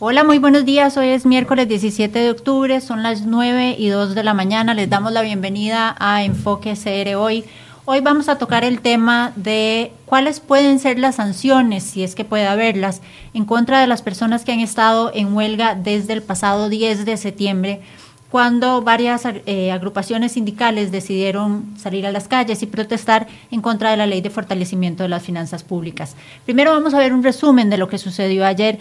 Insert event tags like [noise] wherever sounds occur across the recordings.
Hola, muy buenos días. Hoy es miércoles 17 de octubre, son las 9 y 2 de la mañana. Les damos la bienvenida a Enfoque CR hoy. Hoy vamos a tocar el tema de cuáles pueden ser las sanciones, si es que puede haberlas, en contra de las personas que han estado en huelga desde el pasado 10 de septiembre, cuando varias eh, agrupaciones sindicales decidieron salir a las calles y protestar en contra de la ley de fortalecimiento de las finanzas públicas. Primero vamos a ver un resumen de lo que sucedió ayer.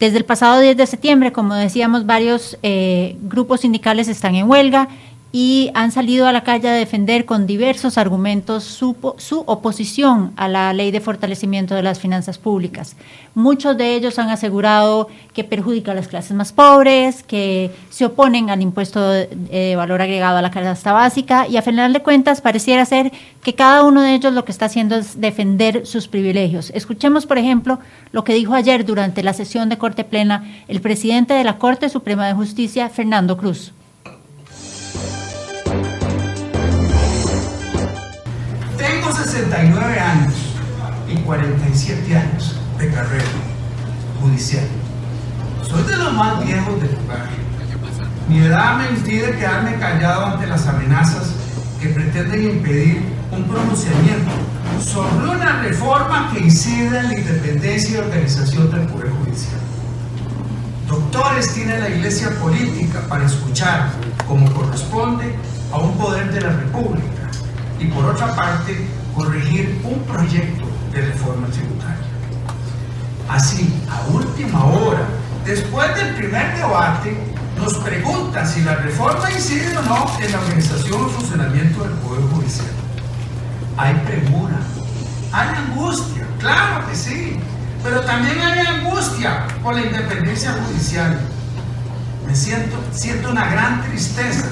Desde el pasado 10 de septiembre, como decíamos, varios eh, grupos sindicales están en huelga y han salido a la calle a defender con diversos argumentos su, su, oposición a la ley de fortalecimiento de las finanzas públicas. Muchos de ellos han asegurado que perjudica a las clases más pobres, que se oponen al impuesto de valor agregado a la canasta básica y a final de cuentas pareciera ser que cada uno de ellos lo que está haciendo es defender sus privilegios. Escuchemos, por ejemplo, lo que dijo ayer durante la sesión de Corte Plena el presidente de la Corte Suprema de Justicia, Fernando Cruz. Tengo 69 años y 47 años de carrera judicial. Soy de los más viejos del lugar. Mi edad me impide quedarme callado ante las amenazas que pretenden impedir un pronunciamiento sobre una reforma que incida en la independencia y organización del Poder Judicial. Doctores tiene la Iglesia política para escuchar, como corresponde, a un poder de la República y por otra parte corregir un proyecto de reforma tributaria. Así, a última hora, después del primer debate, nos preguntan si la reforma incide o no en la organización o funcionamiento del Poder Judicial. Hay premura, hay angustia, claro que sí, pero también hay angustia por la independencia judicial. Me siento, siento una gran tristeza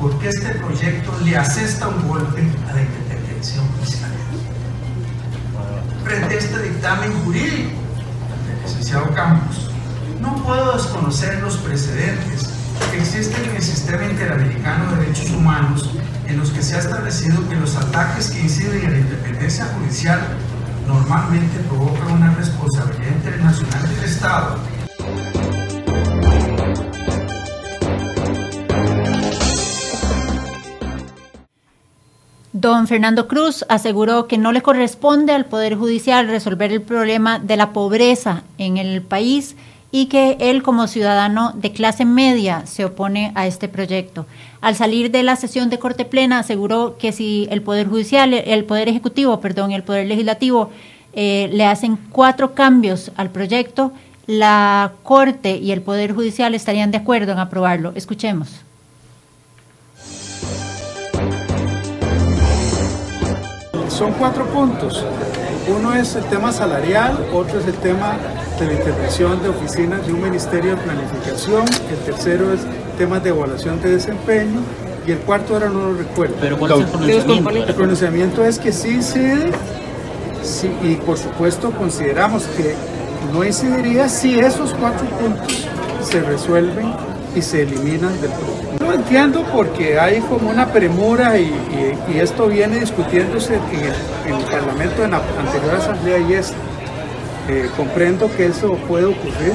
porque este proyecto le asesta un golpe a la independencia a este dictamen jurídico. Del licenciado Campos, no puedo desconocer los precedentes que existen en el sistema interamericano de derechos humanos en los que se ha establecido que los ataques que inciden en la independencia judicial normalmente provocan una responsabilidad internacional del Estado Don Fernando Cruz aseguró que no le corresponde al Poder Judicial resolver el problema de la pobreza en el país y que él como ciudadano de clase media se opone a este proyecto. Al salir de la sesión de Corte Plena aseguró que si el Poder Judicial, el Poder Ejecutivo, perdón, el Poder Legislativo eh, le hacen cuatro cambios al proyecto, la Corte y el Poder Judicial estarían de acuerdo en aprobarlo. Escuchemos. Son cuatro puntos. Uno es el tema salarial, otro es el tema de la intervención de oficinas de un ministerio de planificación, el tercero es temas de evaluación de desempeño y el cuarto ahora no lo recuerdo. Pero ¿cuál es el pronunciamiento? El pronunciamiento es que sí incide sí, y por supuesto consideramos que no incidiría si esos cuatro puntos se resuelven y se eliminan del proyecto. Entiendo porque hay como una premura y, esto viene discutiéndose en el, en el, Parlamento en la anterior asamblea y es, eh, comprendo que eso puede ocurrir.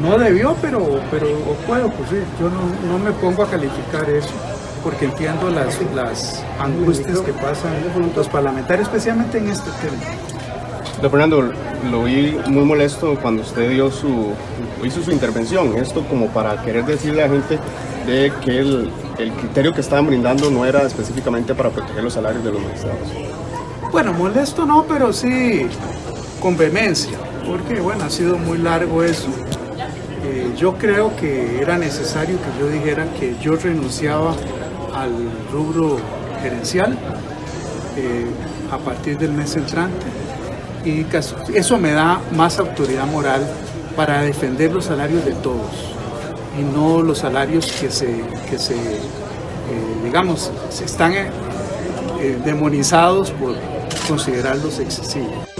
No debió, pero, pero puede ocurrir. Yo no, me pongo a calificar eso porque entiendo las, las angustias que pasan los parlamentarios, especialmente en este tema. Don Fernando, lo vi muy molesto cuando usted dio su, hizo su intervención, esto como para querer decirle a la gente de que el, el, criterio que estaban brindando no era específicamente para proteger los salarios de los magistrados. Bueno, molesto no, pero sí con vehemencia, porque bueno, ha sido muy largo eso. Eh, yo creo que era necesario que yo dijera que yo renunciaba al rubro gerencial eh, a partir del mes entrante y eso me da más autoridad moral para defender los salarios de todos y no los salarios que se, que se eh, digamos, se están eh, demonizados por considerarlos excesivos.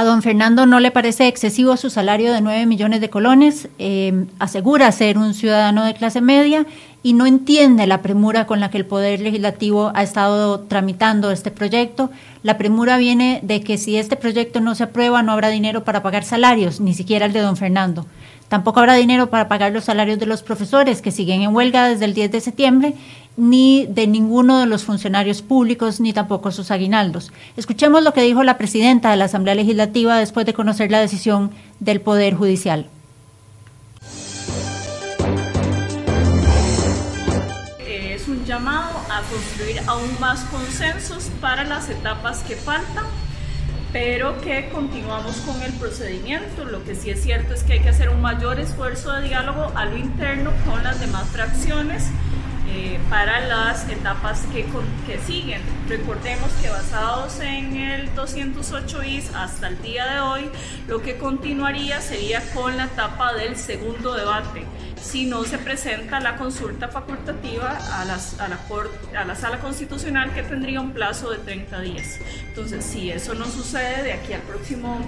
A don Fernando no le parece excesivo su salario de 9 millones de colones, eh, asegura ser un ciudadano de clase media y no entiende la premura con la que el Poder Legislativo ha estado tramitando este proyecto. La premura viene de que si este proyecto no se aprueba no habrá dinero para pagar salarios, ni siquiera el de don Fernando. Tampoco habrá dinero para pagar los salarios de los profesores que siguen en huelga desde el 10 de septiembre, ni de ninguno de los funcionarios públicos, ni tampoco sus aguinaldos. Escuchemos lo que dijo la presidenta de la Asamblea Legislativa después de conocer la decisión del Poder Judicial. Es un llamado a construir aún más consensos para las etapas que faltan pero que continuamos con el procedimiento. Lo que sí es cierto es que hay que hacer un mayor esfuerzo de diálogo a lo interno con las demás fracciones eh, para las etapas que, que siguen. Recordemos que basados en el 208 IS hasta el día de hoy, lo que continuaría sería con la etapa del segundo debate si no se presenta la consulta facultativa a, las, a, la, a la sala constitucional que tendría un plazo de 30 días. Entonces, si eso no sucede de aquí al próximo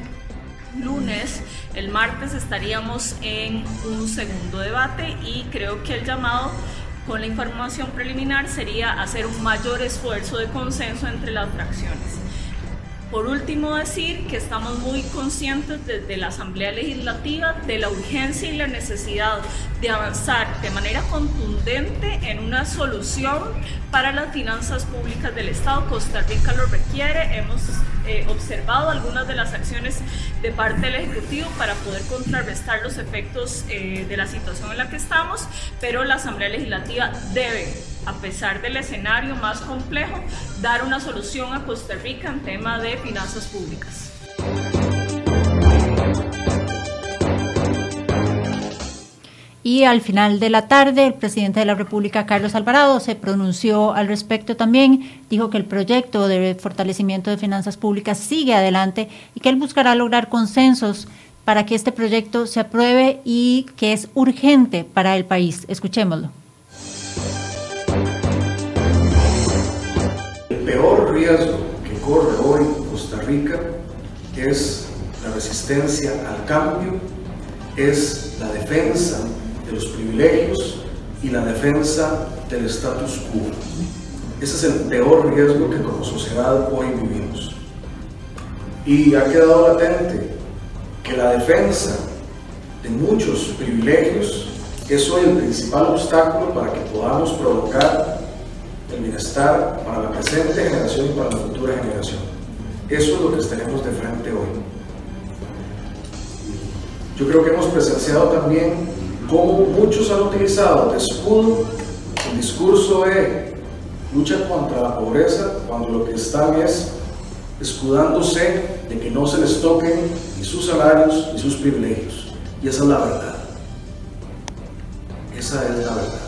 lunes, el martes estaríamos en un segundo debate y creo que el llamado con la información preliminar sería hacer un mayor esfuerzo de consenso entre las fracciones. Por último, decir que estamos muy conscientes desde la Asamblea Legislativa de la urgencia y la necesidad de avanzar de manera contundente en una solución para las finanzas públicas del Estado. Costa Rica lo requiere. Hemos eh, observado algunas de las acciones de parte del Ejecutivo para poder contrarrestar los efectos eh, de la situación en la que estamos, pero la Asamblea Legislativa debe a pesar del escenario más complejo, dar una solución a Costa Rica en tema de finanzas públicas. Y al final de la tarde, el presidente de la República, Carlos Alvarado, se pronunció al respecto también. Dijo que el proyecto de fortalecimiento de finanzas públicas sigue adelante y que él buscará lograr consensos para que este proyecto se apruebe y que es urgente para el país. Escuchémoslo. Peor riesgo que corre hoy Costa Rica es la resistencia al cambio, es la defensa de los privilegios y la defensa del status quo. Ese es el peor riesgo que como sociedad hoy vivimos. Y ha quedado latente que la defensa de muchos privilegios es hoy el principal obstáculo para que podamos provocar el bienestar para la presente generación y para la futura generación. Eso es lo que tenemos de frente hoy. Yo creo que hemos presenciado también cómo muchos han utilizado de escudo el discurso de lucha contra la pobreza cuando lo que están es escudándose de que no se les toquen ni sus salarios ni sus privilegios. Y esa es la verdad. Esa es la verdad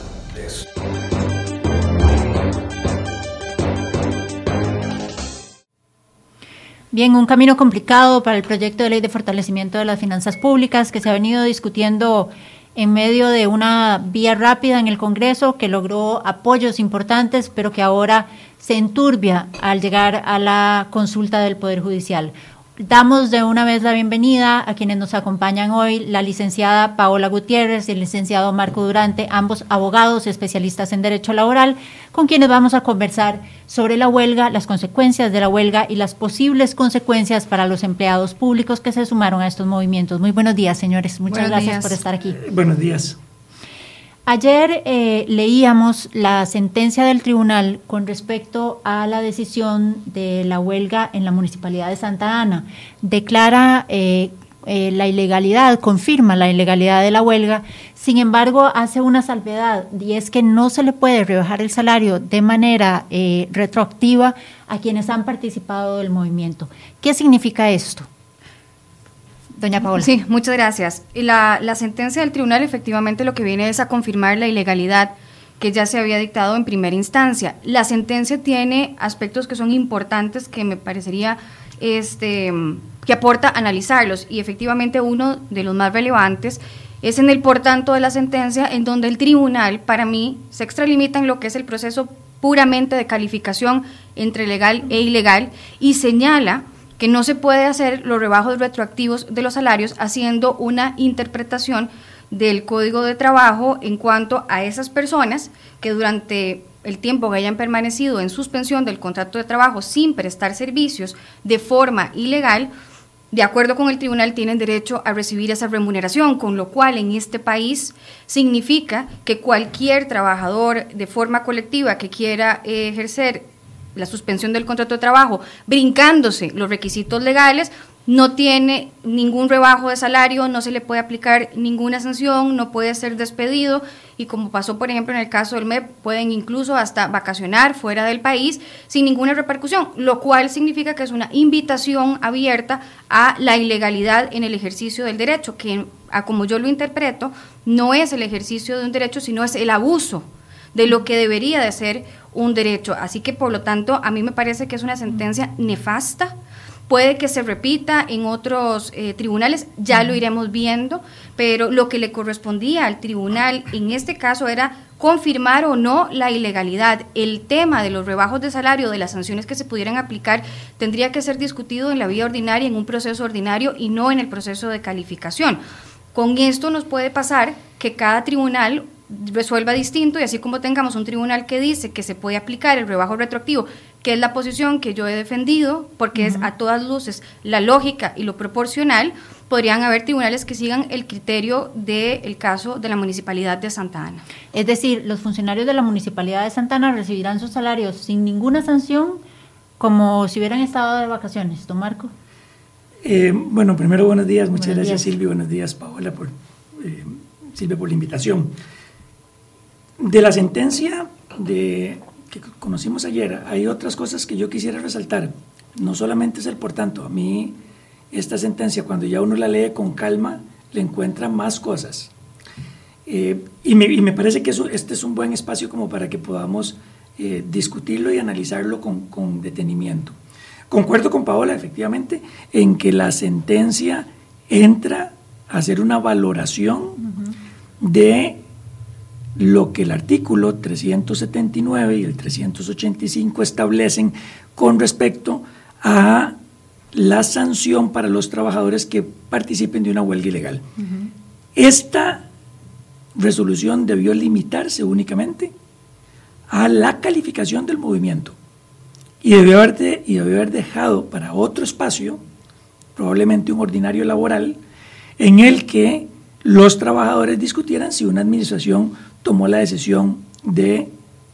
Bien, un camino complicado para el proyecto de ley de fortalecimiento de las finanzas públicas que se ha venido discutiendo en medio de una vía rápida en el Congreso que logró apoyos importantes, pero que ahora se enturbia al llegar a la consulta del Poder Judicial. Damos de una vez la bienvenida a quienes nos acompañan hoy, la licenciada Paola Gutiérrez y el licenciado Marco Durante, ambos abogados especialistas en derecho laboral, con quienes vamos a conversar sobre la huelga, las consecuencias de la huelga y las posibles consecuencias para los empleados públicos que se sumaron a estos movimientos. Muy buenos días, señores. Muchas gracias por estar aquí. Buenos días. Ayer eh, leíamos la sentencia del tribunal con respecto a la decisión de la huelga en la municipalidad de Santa Ana. Declara eh, eh, la ilegalidad, confirma la ilegalidad de la huelga, sin embargo hace una salvedad y es que no se le puede rebajar el salario de manera retroactiva a quienes han participado del movimiento. ¿Qué significa esto? Doña Paola. Sí, muchas gracias. La, la sentencia del tribunal efectivamente lo que viene es a confirmar la ilegalidad que ya se había dictado en primera instancia. La sentencia tiene aspectos que son importantes que me parecería este, que aporta analizarlos y efectivamente uno de los más relevantes es en el por tanto de la sentencia en donde el tribunal para mí se extralimita en lo que es el proceso puramente de calificación entre legal e ilegal y señala que no se puede hacer los rebajos retroactivos de los salarios haciendo una interpretación del Código de Trabajo en cuanto a esas personas que durante el tiempo que hayan permanecido en suspensión del contrato de trabajo sin prestar servicios de forma ilegal, de acuerdo con el tribunal, tienen derecho a recibir esa remuneración, con lo cual en este país significa que cualquier trabajador de forma colectiva que quiera ejercer la suspensión del contrato de trabajo, brincándose los requisitos legales, no tiene ningún rebajo de salario, no se le puede aplicar ninguna sanción, no puede ser despedido. Y como pasó por ejemplo en el caso del MEP, pueden incluso hasta vacacionar fuera del país sin ninguna repercusión, lo cual significa que es una invitación abierta a la ilegalidad en el ejercicio del derecho, que a como yo lo interpreto, no es el ejercicio de un derecho, sino es el abuso de lo que debería de ser un derecho. Así que por lo tanto, a mí me parece que es una sentencia nefasta Puede que se repita en otros eh, tribunales, ya lo iremos viendo, pero lo que le correspondía al tribunal en este caso era confirmar o no la ilegalidad. El tema de los rebajos de salario, de las sanciones que se pudieran aplicar, tendría que ser discutido en la vía ordinaria, en un proceso ordinario y no en el proceso de calificación. Con esto nos puede pasar que cada tribunal resuelva distinto y así como tengamos un tribunal que dice que se puede aplicar el rebajo retroactivo, que es la posición que yo he defendido, porque es a todas luces la lógica y lo proporcional, podrían haber tribunales que sigan el criterio del caso de la Municipalidad de Santa Ana. Es decir, los funcionarios de la Municipalidad de Santa Ana recibirán sus salarios sin ninguna sanción, como si hubieran estado de vacaciones. ¿Don Marco? Eh, bueno, primero buenos días, muchas gracias Silvia, buenos días Paola por, eh, Silvia por la invitación. De la sentencia de, que conocimos ayer, hay otras cosas que yo quisiera resaltar. No solamente es el por tanto, a mí esta sentencia cuando ya uno la lee con calma, le encuentra más cosas. Eh, y, me, parece que eso, este es un buen espacio como para que podamos eh, discutirlo y analizarlo con, detenimiento. Concuerdo con Paola, efectivamente, en que la sentencia entra a hacer una valoración de lo que el artículo 379 y el 385 establecen con respecto a la sanción para los trabajadores que participen de una huelga ilegal. Esta resolución debió limitarse únicamente a la calificación del movimiento y debió haber, y debió haber dejado para otro espacio, probablemente un ordinario laboral, en el que los trabajadores discutieran si una administración tomó la decisión de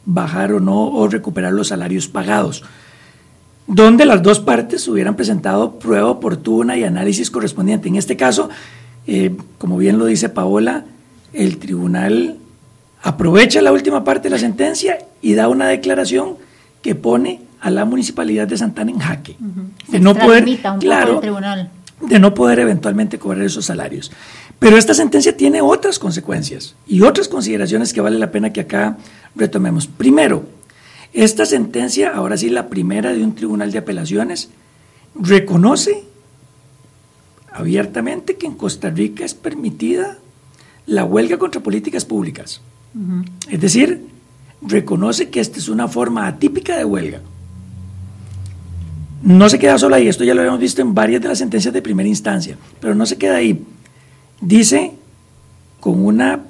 bajar o no o recuperar los salarios pagados, donde las dos partes hubieran presentado prueba oportuna y análisis correspondiente. En este caso, eh, como bien lo dice Paola, el tribunal aprovecha la última parte de la sentencia y da una declaración que pone a la municipalidad de Santana en jaque. De no poder, claro, de no poder eventualmente cobrar esos salarios. Pero esta sentencia tiene otras consecuencias y otras consideraciones que vale la pena que acá retomemos. Primero, esta sentencia, ahora sí la primera de un tribunal de apelaciones, reconoce abiertamente que en Costa Rica es permitida la huelga contra políticas públicas. Es decir, reconoce que esta es una forma atípica de huelga. No se queda solo ahí, esto ya lo habíamos visto en varias de las sentencias de primera instancia, pero no se queda ahí. Dice con una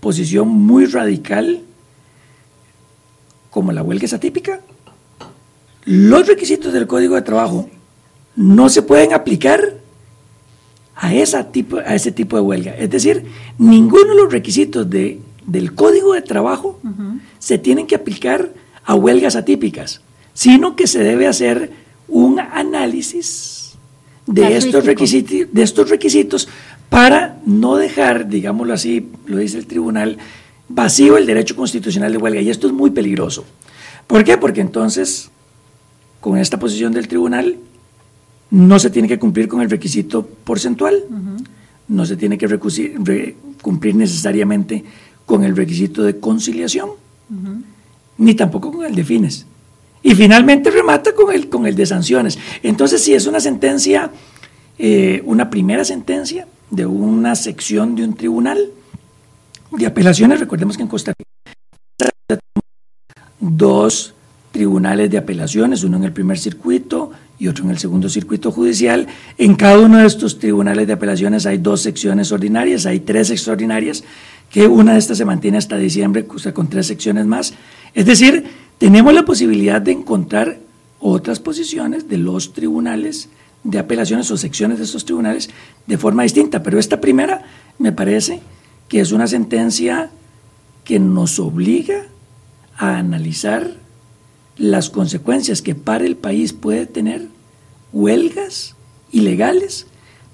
posición muy radical, como la huelga es atípica, los requisitos del Código de Trabajo no se pueden aplicar a, esa tipo, a ese tipo de huelga. Es decir, ninguno de los requisitos de, del Código de Trabajo se tienen que aplicar a huelgas atípicas, sino que se debe hacer un análisis de estos, requisitos, de estos requisitos para no dejar, digámoslo así, lo dice el tribunal, vacío el derecho constitucional de huelga. Y esto es muy peligroso. ¿Por qué? Porque entonces, con esta posición del tribunal, no se tiene que cumplir con el requisito porcentual, no se tiene que cumplir necesariamente con el requisito de conciliación, ni tampoco con el de fines. Y finalmente remata con el, con el de sanciones. Entonces, si es una sentencia, eh, una primera sentencia de una sección de un tribunal de apelaciones, recordemos que en Costa Rica dos tribunales de apelaciones, uno en el primer circuito y otro en el segundo circuito judicial. En cada uno de estos tribunales de apelaciones hay dos secciones ordinarias, hay tres extraordinarias, que una de estas se mantiene hasta diciembre, o sea, con tres secciones más. Es decir, tenemos la posibilidad de encontrar otras posiciones de los tribunales de apelaciones o secciones de estos tribunales de forma distinta, pero esta primera me parece que es una sentencia que nos obliga a analizar las consecuencias que para el país puede tener huelgas ilegales,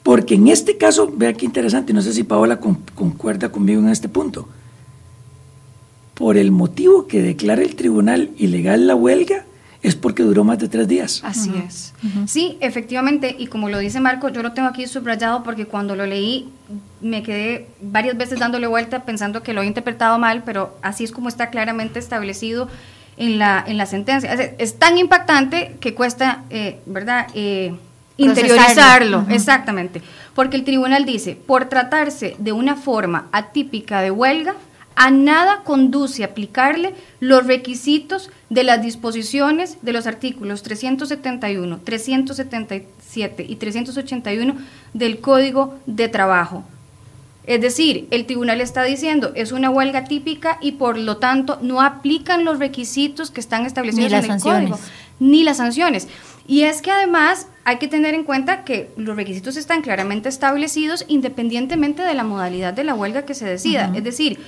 porque en este caso, vea qué interesante, no sé si Paola concuerda conmigo en este punto, por el motivo que declara el tribunal ilegal la huelga, es porque duró más de tres días. Así es. Sí, efectivamente, y como lo dice Marco, yo lo tengo aquí subrayado porque cuando lo leí me quedé varias veces dándole vuelta pensando que lo he interpretado mal, pero así es como está claramente establecido en la, en la sentencia. Es, tan impactante que cuesta, eh, ¿verdad? Eh, interiorizarlo, exactamente. Porque el tribunal dice, por tratarse de una forma atípica de huelga, a nada conduce aplicarle los requisitos de las disposiciones de los artículos 371, 377 y 381 del Código de Trabajo. Es decir, el tribunal está diciendo es una huelga típica y por lo tanto no aplican los requisitos que están establecidos en el código, ni las sanciones. Y es que además hay que tener en cuenta que los requisitos están claramente establecidos independientemente de la modalidad de la huelga que se decida. Es decir,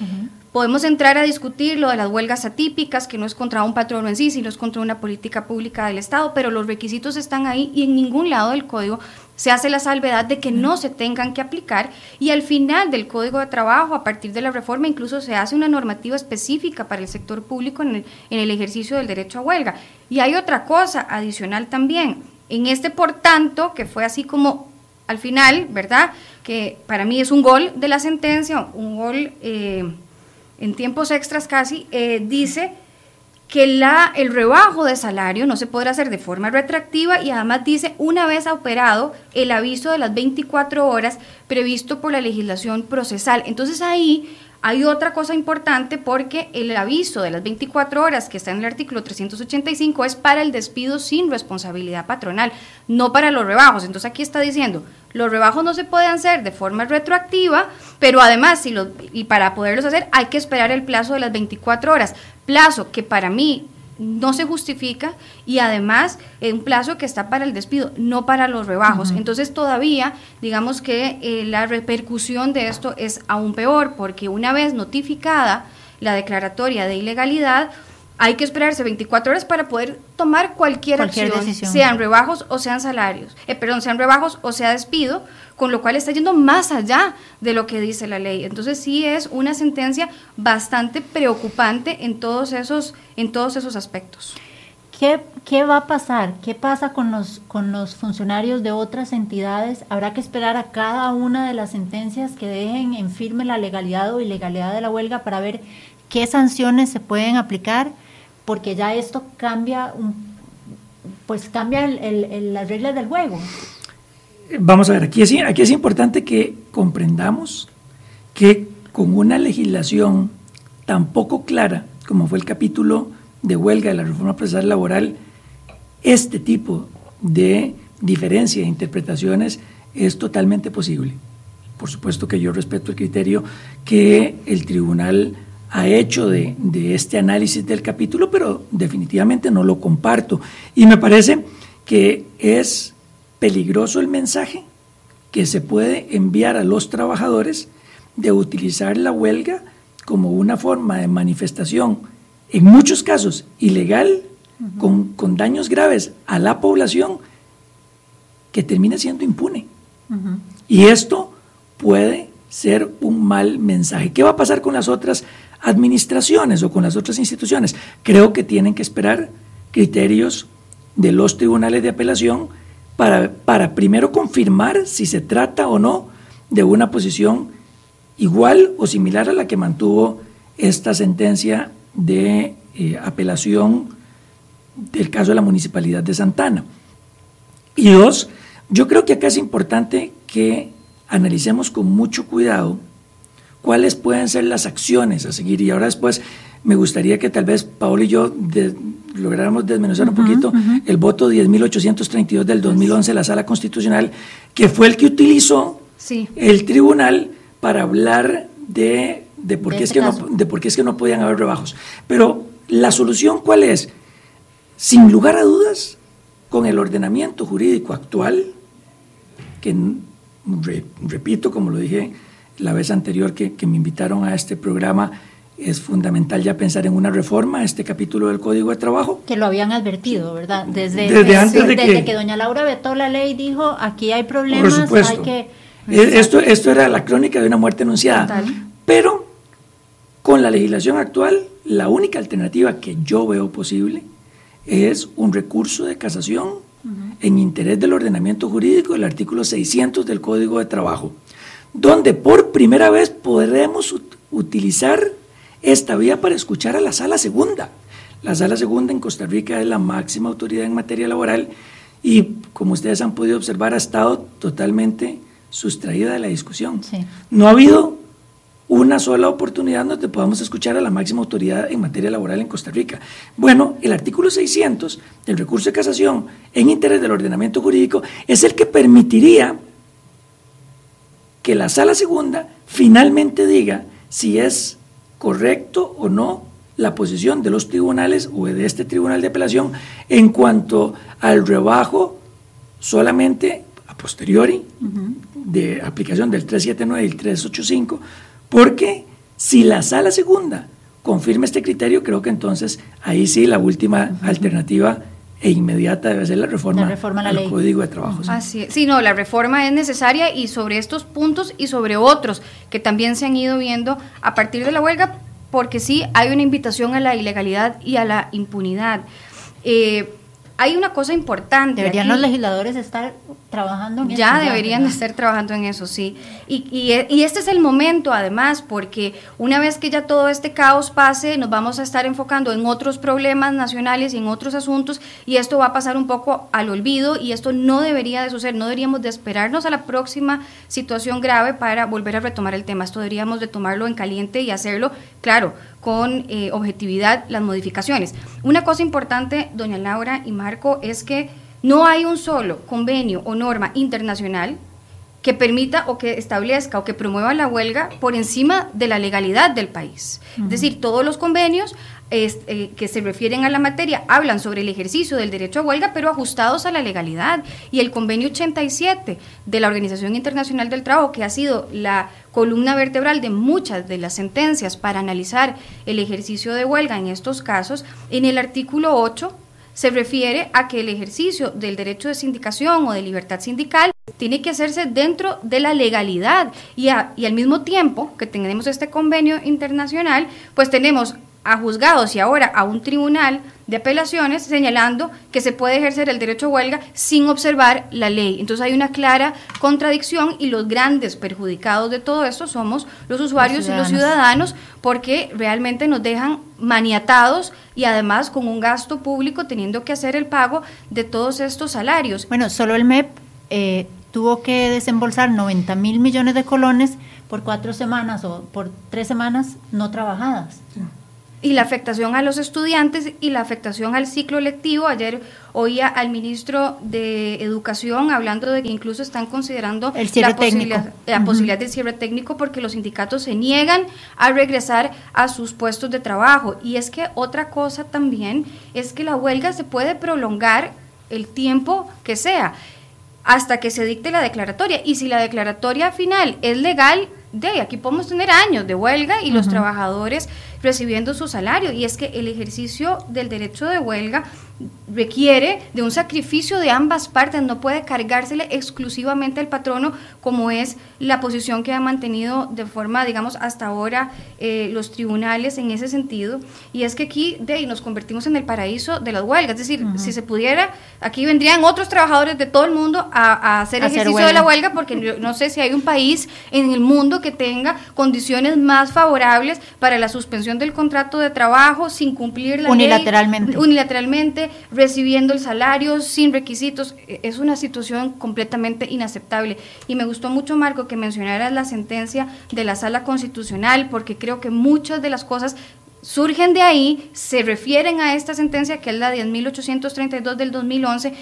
podemos entrar a discutir lo de las huelgas atípicas, que no es contra un patrón en sí, sino es contra una política pública del Estado, pero los requisitos están ahí y en ningún lado del código se hace la salvedad de que no se tengan que aplicar y al final del Código de Trabajo, a partir de la reforma, incluso se hace una normativa específica para el sector público en el, en el ejercicio del derecho a huelga. Y hay otra cosa adicional también. En este, por tanto, que fue así como al final, ¿verdad? Que para mí es un gol de la sentencia, un gol eh, en tiempos extras casi, eh, dice que la, el rebajo de salario no se podrá hacer de forma retroactiva y además dice una vez operado el aviso de las 24 horas previsto por la legislación procesal. Entonces ahí hay otra cosa importante porque el aviso de las 24 horas que está en el artículo 385 es para el despido sin responsabilidad patronal, no para los rebajos. Entonces aquí está diciendo, los rebajos no se pueden hacer de forma retroactiva, pero además, si y para poderlos hacer hay que esperar el plazo de las 24 horas, plazo que para mí no se justifica y además es un plazo que está para el despido, no para los rebajos. Entonces todavía, digamos que eh, la repercusión de esto es aún peor, porque una vez notificada la declaratoria de ilegalidad, hay que esperarse 24 horas para poder tomar cualquier, acción, sean rebajos o sean salarios, eh, perdón, sean rebajos o sea despido, con lo cual está yendo más allá de lo que dice la ley. Entonces sí es una sentencia bastante preocupante en todos esos, en todos esos aspectos. ¿Qué, ¿Qué, va a pasar? ¿Qué pasa con los, con los funcionarios de otras entidades? ¿Habrá que esperar a cada una de las sentencias que dejen en firme la legalidad o ilegalidad de la huelga para ver qué sanciones se pueden aplicar? Porque ya esto cambia, pues cambia las reglas del juego. Vamos a ver, aquí es, aquí es importante que comprendamos que con una legislación tan poco clara como fue el capítulo de huelga de la reforma procesal laboral, este tipo de diferencia de interpretaciones es totalmente posible. Por supuesto que yo respeto el criterio que el tribunal ha hecho de, de, este análisis del capítulo, pero definitivamente no lo comparto. Y me parece que es peligroso el mensaje que se puede enviar a los trabajadores de utilizar la huelga como una forma de manifestación, en muchos casos ilegal, con, daños graves a la población, que termina siendo impune. Y esto puede ser un mal mensaje. ¿Qué va a pasar con las otras administraciones o con las otras instituciones? Creo que tienen que esperar criterios de los tribunales de apelación para, para primero confirmar si se trata o no de una posición igual o similar a la que mantuvo esta sentencia de eh, apelación del caso de la Municipalidad de Santana. Y dos, yo creo que acá es importante que analicemos con mucho cuidado cuáles pueden ser las acciones a seguir. Y ahora después me gustaría que tal vez Paolo y yo lográramos desmenuzar un poquito el voto 10.832 del 2011 de la Sala Constitucional, que fue el que utilizó el tribunal para hablar de, de, por qué es que no, de por qué es que no podían haber rebajos. Pero la solución, ¿cuál es? Sin lugar a dudas, con el ordenamiento jurídico actual, que repito, como lo dije la vez anterior que, que me invitaron a este programa, es fundamental ya pensar en una reforma a este capítulo del Código de Trabajo. Que lo habían advertido, ¿verdad? Desde, desde antes de que, doña Laura vetó la ley, dijo, aquí hay problemas, por supuesto. hay que... E, esto, esto era la crónica de una muerte anunciada. Pero con la legislación actual, la única alternativa que yo veo posible es un recurso de casación en interés del ordenamiento jurídico del artículo 600 del Código de Trabajo, donde por primera vez podremos utilizar esta vía para escuchar a la sala segunda. La sala segunda en Costa Rica es la máxima autoridad en materia laboral y, como ustedes han podido observar, ha estado totalmente sustraída de la discusión. No ha habido una sola oportunidad donde podamos escuchar a la máxima autoridad en materia laboral en Costa Rica. Bueno, el artículo 600 del recurso de casación en interés del ordenamiento jurídico es el que permitiría que la sala segunda finalmente diga si es correcto o no la posición de los tribunales o de este tribunal de apelación en cuanto al rebajo solamente a posteriori de aplicación del 379 y el 385, porque si la sala segunda confirma este criterio, creo que entonces ahí sí la última alternativa e inmediata debe ser la reforma, la reforma al Código de Trabajo. Así Sí, no, la reforma es necesaria y sobre estos puntos y sobre otros que también se han ido viendo a partir de la huelga, porque sí hay una invitación a la ilegalidad y a la impunidad. Eh, hay una cosa importante. Deberían los legisladores estar trabajando en eso. Ya deberían estar trabajando en eso, sí. Y, y, este es el momento, además, porque una vez que ya todo este caos pase, nos vamos a estar enfocando en otros problemas nacionales y en otros asuntos, y esto va a pasar un poco al olvido, y esto no debería de suceder, no deberíamos de esperarnos a la próxima situación grave para volver a retomar el tema. Esto deberíamos de tomarlo en caliente y hacerlo, claro, con eh, objetividad las modificaciones. Una cosa importante, doña Laura y Marco, es que no hay un solo convenio o norma internacional que permita o que establezca o que promueva la huelga por encima de la legalidad del país. Es decir, todos los convenios eh, que se refieren a la materia hablan sobre el ejercicio del derecho a huelga, pero ajustados a la legalidad. Y el convenio 87 de la Organización Internacional del Trabajo, que ha sido la columna vertebral de muchas de las sentencias para analizar el ejercicio de huelga en estos casos, en el artículo 8 se refiere a que el ejercicio del derecho de sindicación o de libertad sindical tiene que hacerse dentro de la legalidad y, y al mismo tiempo que tenemos este convenio internacional, pues tenemos a juzgados y ahora a un tribunal de apelaciones señalando que se puede ejercer el derecho a huelga sin observar la ley. Entonces hay una clara contradicción y los grandes perjudicados de todo esto somos los usuarios y los ciudadanos porque realmente nos dejan maniatados y además con un gasto público teniendo que hacer el pago de todos estos salarios. Bueno, solo el MEP eh, tuvo que desembolsar 90 mil millones de colones por cuatro semanas o por tres semanas no trabajadas y la afectación a los estudiantes y la afectación al ciclo lectivo. Ayer oía al ministro de Educación hablando de que incluso están considerando la, posibilidad, la posibilidad del cierre técnico porque los sindicatos se niegan a regresar a sus puestos de trabajo. Y es que otra cosa también es que la huelga se puede prolongar el tiempo que sea hasta que se dicte la declaratoria. Y si la declaratoria final es legal, de aquí podemos tener años de huelga y los trabajadores recibiendo su salario. Y es que el ejercicio del derecho de huelga requiere de un sacrificio de ambas partes, no puede cargársele exclusivamente al patrono como es la posición que han mantenido de forma, digamos, hasta ahora eh, los tribunales en ese sentido. Y es que aquí de ahí nos convertimos en el paraíso de las huelgas, es decir, si se pudiera, aquí vendrían otros trabajadores de todo el mundo a, hacer ejercicio de la huelga, porque no sé si hay un país en el mundo que tenga condiciones más favorables para la suspensión del contrato de trabajo sin cumplir la unilateralmente. unilateralmente recibiendo el salario sin requisitos. E, es una situación completamente inaceptable. Y me gustó mucho, Marco, que mencionaras la sentencia de la Sala Constitucional, porque creo que muchas de las cosas surgen de ahí, se refieren a esta sentencia que es la 10.832 del 2011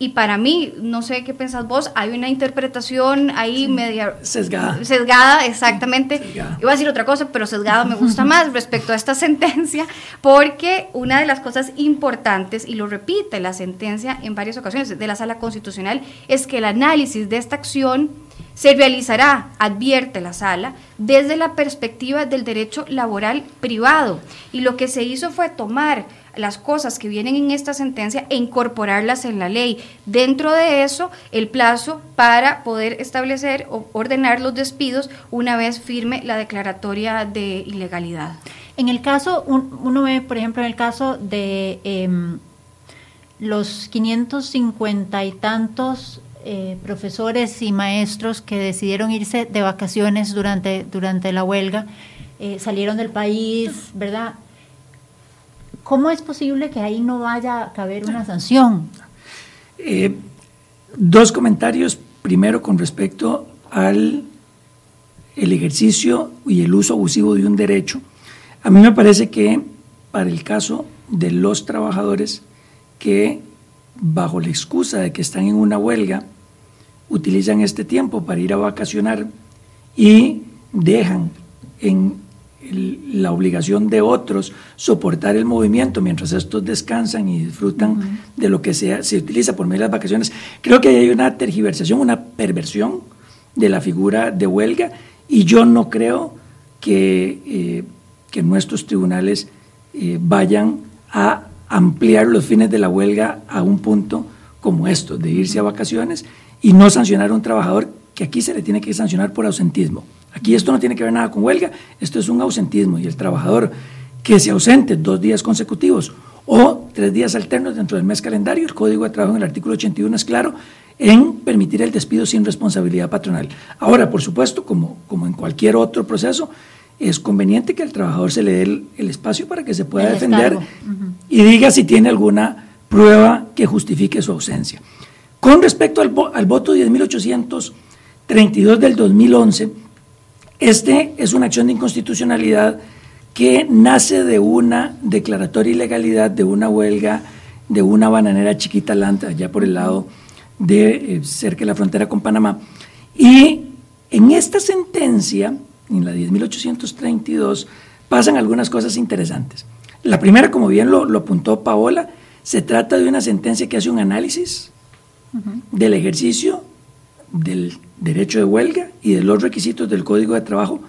y para mí, no sé qué pensás vos, hay una interpretación ahí media... Sesgada. Sesgada, exactamente. Iba a decir otra cosa, pero sesgada me gusta más [laughs] respecto a esta sentencia, porque una de las cosas importantes, y lo repite la sentencia en varias ocasiones de la Sala Constitucional, es que el análisis de esta acción se realizará, advierte la sala, desde la perspectiva del derecho laboral privado. Y lo que se hizo fue tomar las cosas que vienen en esta sentencia e incorporarlas en la ley. Dentro de eso, el plazo para poder establecer o ordenar los despidos una vez firme la declaratoria de ilegalidad. En el caso, uno ve, por ejemplo, en el caso de em, los 550 y tantos eh, profesores y maestros que decidieron irse de vacaciones durante, durante la huelga, eh, salieron del país, ¿verdad? ¿Cómo es posible que ahí no vaya a caber una sanción? Eh, dos comentarios. Primero, con respecto al el ejercicio y el uso abusivo de un derecho. A mí me parece que para el caso de los trabajadores que bajo la excusa de que están en una huelga, utilizan este tiempo para ir a vacacionar y dejan en la obligación de otros soportar el movimiento mientras estos descansan y disfrutan de lo que sea, se utiliza por medio de las vacaciones. Creo que hay una tergiversación, una perversión de la figura de huelga y yo no creo que, eh, que nuestros tribunales eh, vayan a ampliar los fines de la huelga a un punto como esto, de irse a vacaciones y no sancionar a un trabajador que aquí se le tiene que sancionar por ausentismo. Aquí esto no tiene que ver nada con huelga, esto es un ausentismo y el trabajador que se ausente dos días consecutivos o tres días alternos dentro del mes calendario, el Código de Trabajo en el artículo 81 es claro en permitir el despido sin responsabilidad patronal. Ahora, por supuesto, como, como en cualquier otro proceso, es conveniente que al trabajador se le dé el, espacio para que se pueda defender y diga si tiene alguna prueba que justifique su ausencia. Con respecto al, al voto 10.832 del 2011, este es una acción de inconstitucionalidad que nace de una declaratoria ilegalidad de una huelga de una bananera chiquita lanta, allá por el lado de eh, cerca de la frontera con Panamá. Y en esta sentencia, en la 10.832, pasan algunas cosas interesantes. La primera, como bien lo, lo, apuntó Paola, se trata de una sentencia que hace un análisis del ejercicio del derecho de huelga y de los requisitos del Código de Trabajo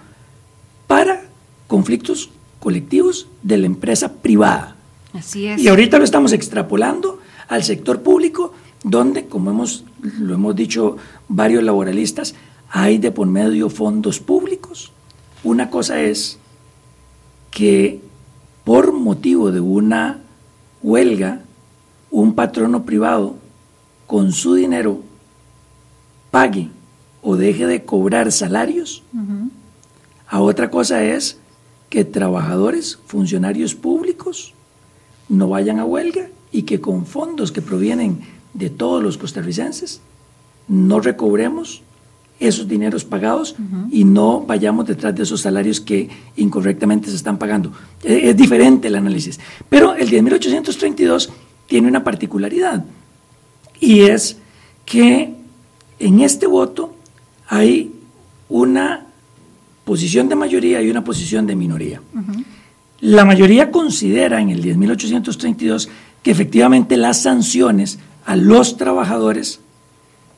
para conflictos colectivos de la empresa privada. Así es. Y ahorita lo estamos extrapolando al sector público, donde, como hemos, lo hemos dicho varios laboralistas, hay de por medio fondos públicos. Una cosa es que por motivo de una huelga, un patrono privado con su dinero pague o deje de cobrar salarios. A otra cosa es que trabajadores, funcionarios públicos, no vayan a huelga y que con fondos que provienen de todos los costarricenses no recobremos esos dineros pagados y no vayamos detrás de esos salarios que incorrectamente se están pagando. Es, es diferente el análisis. Pero el 10.832 tiene una particularidad y es que en este voto hay una posición de mayoría y una posición de minoría. La mayoría considera en el 10.832 que efectivamente las sanciones a los trabajadores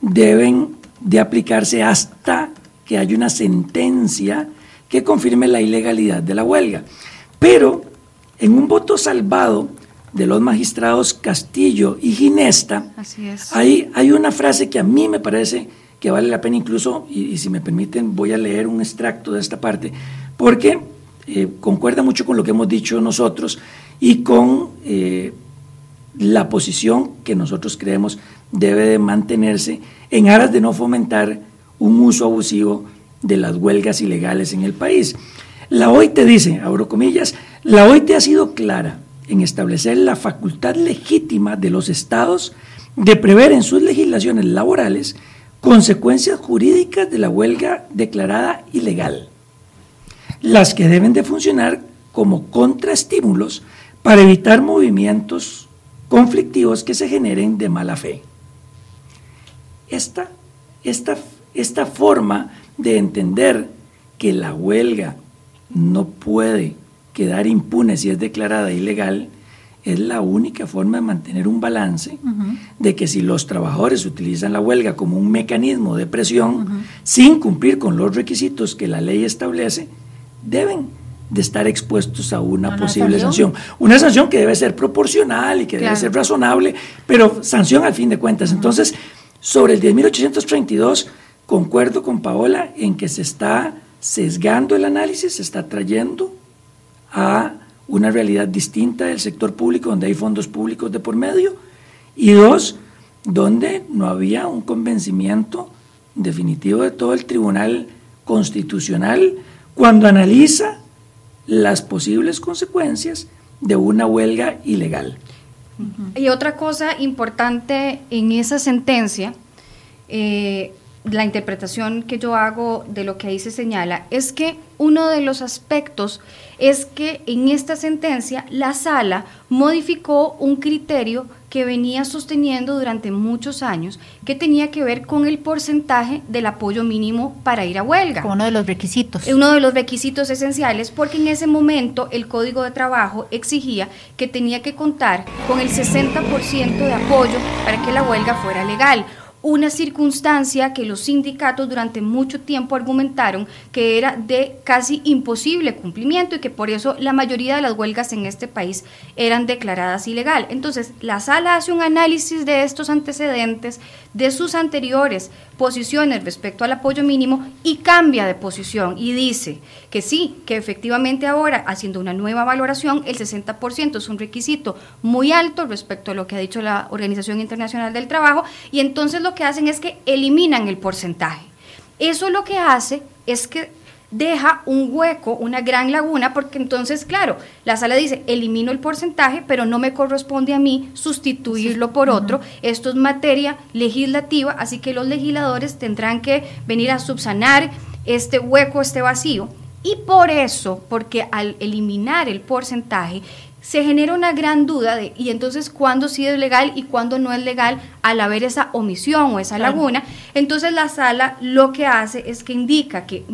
deben de aplicarse hasta que haya una sentencia que confirme la ilegalidad de la huelga. Pero en un voto salvado de los magistrados Castillo y Ginesta, Hay, hay una frase que a mí me parece que vale la pena incluso, y, si me permiten, voy a leer un extracto de esta parte, porque eh, concuerda mucho con lo que hemos dicho nosotros y con eh, la posición que nosotros creemos debe de mantenerse en aras de no fomentar un uso abusivo de las huelgas ilegales en el país. La OIT dice, abro comillas, la OIT ha sido clara en establecer la facultad legítima de los estados de prever en sus legislaciones laborales consecuencias jurídicas de la huelga declarada ilegal, las que deben de funcionar como contraestímulos para evitar movimientos conflictivos que se generen de mala fe. Esta, esta, esta forma de entender que la huelga no puede quedar impune si es declarada ilegal es la única forma de mantener un balance de que si los trabajadores utilizan la huelga como un mecanismo de presión sin cumplir con los requisitos que la ley establece, deben de estar expuestos a una, posible sanción? Una sanción que debe ser proporcional y que debe ser razonable, pero sanción al fin de cuentas. Entonces, sobre el 10.832, concuerdo con Paola en que se está sesgando el análisis, se está trayendo a una realidad distinta del sector público, donde hay fondos públicos de por medio, y dos, donde no había un convencimiento definitivo de todo el Tribunal Constitucional cuando analiza las posibles consecuencias de una huelga ilegal. Y otra cosa importante en esa sentencia, eh, la interpretación que yo hago de lo que ahí se señala, es que uno de los aspectos es que en esta sentencia la sala modificó un criterio que venía sosteniendo durante muchos años, que tenía que ver con el porcentaje del apoyo mínimo para ir a huelga. Uno de los requisitos. Uno de los requisitos esenciales, porque en ese momento el Código de Trabajo exigía que tenía que contar con el 60% de apoyo para que la huelga fuera legal una circunstancia que los sindicatos durante mucho tiempo argumentaron que era de casi imposible cumplimiento y que por eso la mayoría de las huelgas en este país eran declaradas ilegal. Entonces, la sala hace un análisis de estos antecedentes, de sus anteriores posiciones respecto al apoyo mínimo y cambia de posición y dice que sí, que efectivamente ahora, haciendo una nueva valoración, el 60% es un requisito muy alto respecto a lo que ha dicho la Organización Internacional del Trabajo y entonces lo que hacen es que eliminan el porcentaje. Eso lo que hace es que deja un hueco, una gran laguna, porque entonces, claro, la sala dice, elimino el porcentaje, pero no me corresponde a mí sustituirlo por otro. Esto es materia legislativa, así que los legisladores tendrán que venir a subsanar este hueco, este vacío. Y por eso, porque al eliminar el porcentaje, se genera una gran duda de, y entonces, ¿cuándo sí es legal y cuándo no es legal al haber esa omisión o esa laguna? Entonces, la sala lo que hace es que indica que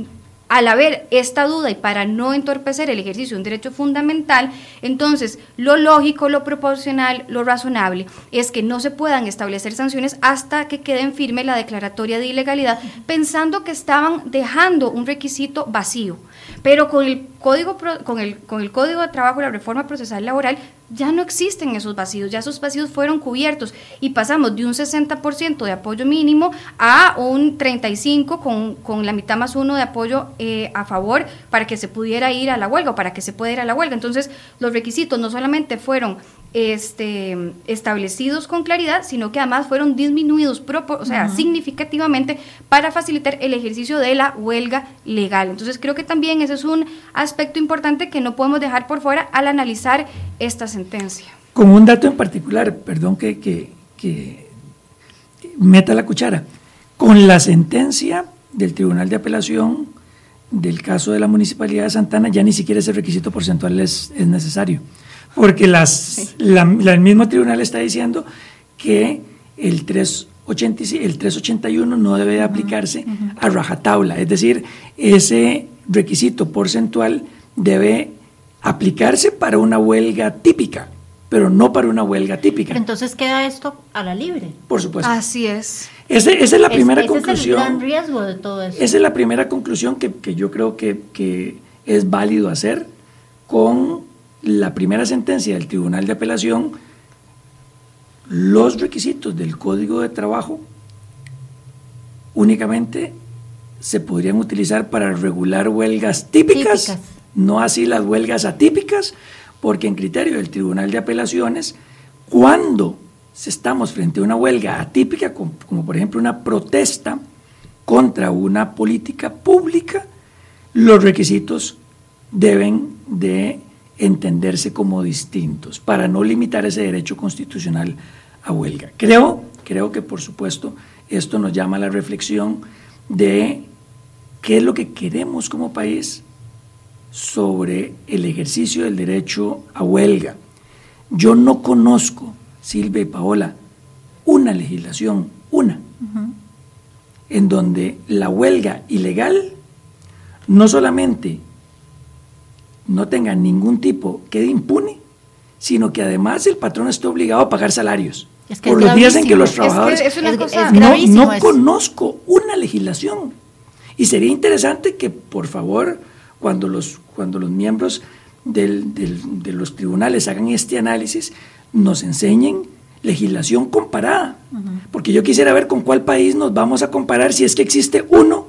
al haber esta duda y para no entorpecer el ejercicio de un derecho fundamental, entonces lo lógico, lo proporcional, lo razonable es que no se puedan establecer sanciones hasta que quede en firme la declaratoria de ilegalidad, pensando que estaban dejando un requisito vacío. Pero con el código, con el, con el código de trabajo la reforma procesal laboral ya no existen esos vacíos, ya esos vacíos fueron cubiertos y pasamos de un 60% de apoyo mínimo a un 35% con, con la mitad más uno de apoyo eh, a favor para que se pudiera ir a la huelga o para que se pueda ir a la huelga. Entonces, los requisitos no solamente fueron este, establecidos con claridad, sino que además fueron disminuidos, o sea, significativamente para facilitar el ejercicio de la huelga legal. Entonces creo que también ese es un aspecto importante que no podemos dejar por fuera al analizar esta sentencia. Con un dato en particular, perdón que, que, que meta la cuchara, con la sentencia del Tribunal de Apelación del caso de la Municipalidad de Santana ya ni siquiera ese requisito porcentual es, es necesario porque las, el mismo tribunal está diciendo que el 380, el 381 no debe aplicarse a rajatabla, es decir, ese requisito porcentual debe aplicarse para una huelga típica, pero no para una huelga típica. entonces queda esto a la libre. Por supuesto. Así es. esa es la primera conclusión. Es el gran riesgo de todo eso. Esa es la primera conclusión que, que yo creo que, que, es válido hacer con la primera sentencia del Tribunal de Apelación, los requisitos del Código de Trabajo únicamente se podrían utilizar para regular huelgas típicas, no así las huelgas atípicas, porque en criterio del Tribunal de Apelaciones, cuando estamos frente a una huelga atípica, como, como por ejemplo una protesta contra una política pública, los requisitos deben de entenderse como distintos para no limitar ese derecho constitucional a huelga. Creo, creo que por supuesto esto nos llama a la reflexión de qué es lo que queremos como país sobre el ejercicio del derecho a huelga. Yo no conozco, Silvia y Paola, una legislación, una, en donde la huelga ilegal no solamente no tenga ningún tipo, quede impune, sino que además el patrón esté obligado a pagar salarios. por los días en que los trabajadores... no, conozco una legislación. Y sería interesante que, por favor, cuando los, cuando los miembros de los tribunales hagan este análisis, nos enseñen legislación comparada. Porque yo quisiera ver con cuál país nos vamos a comparar si es que existe uno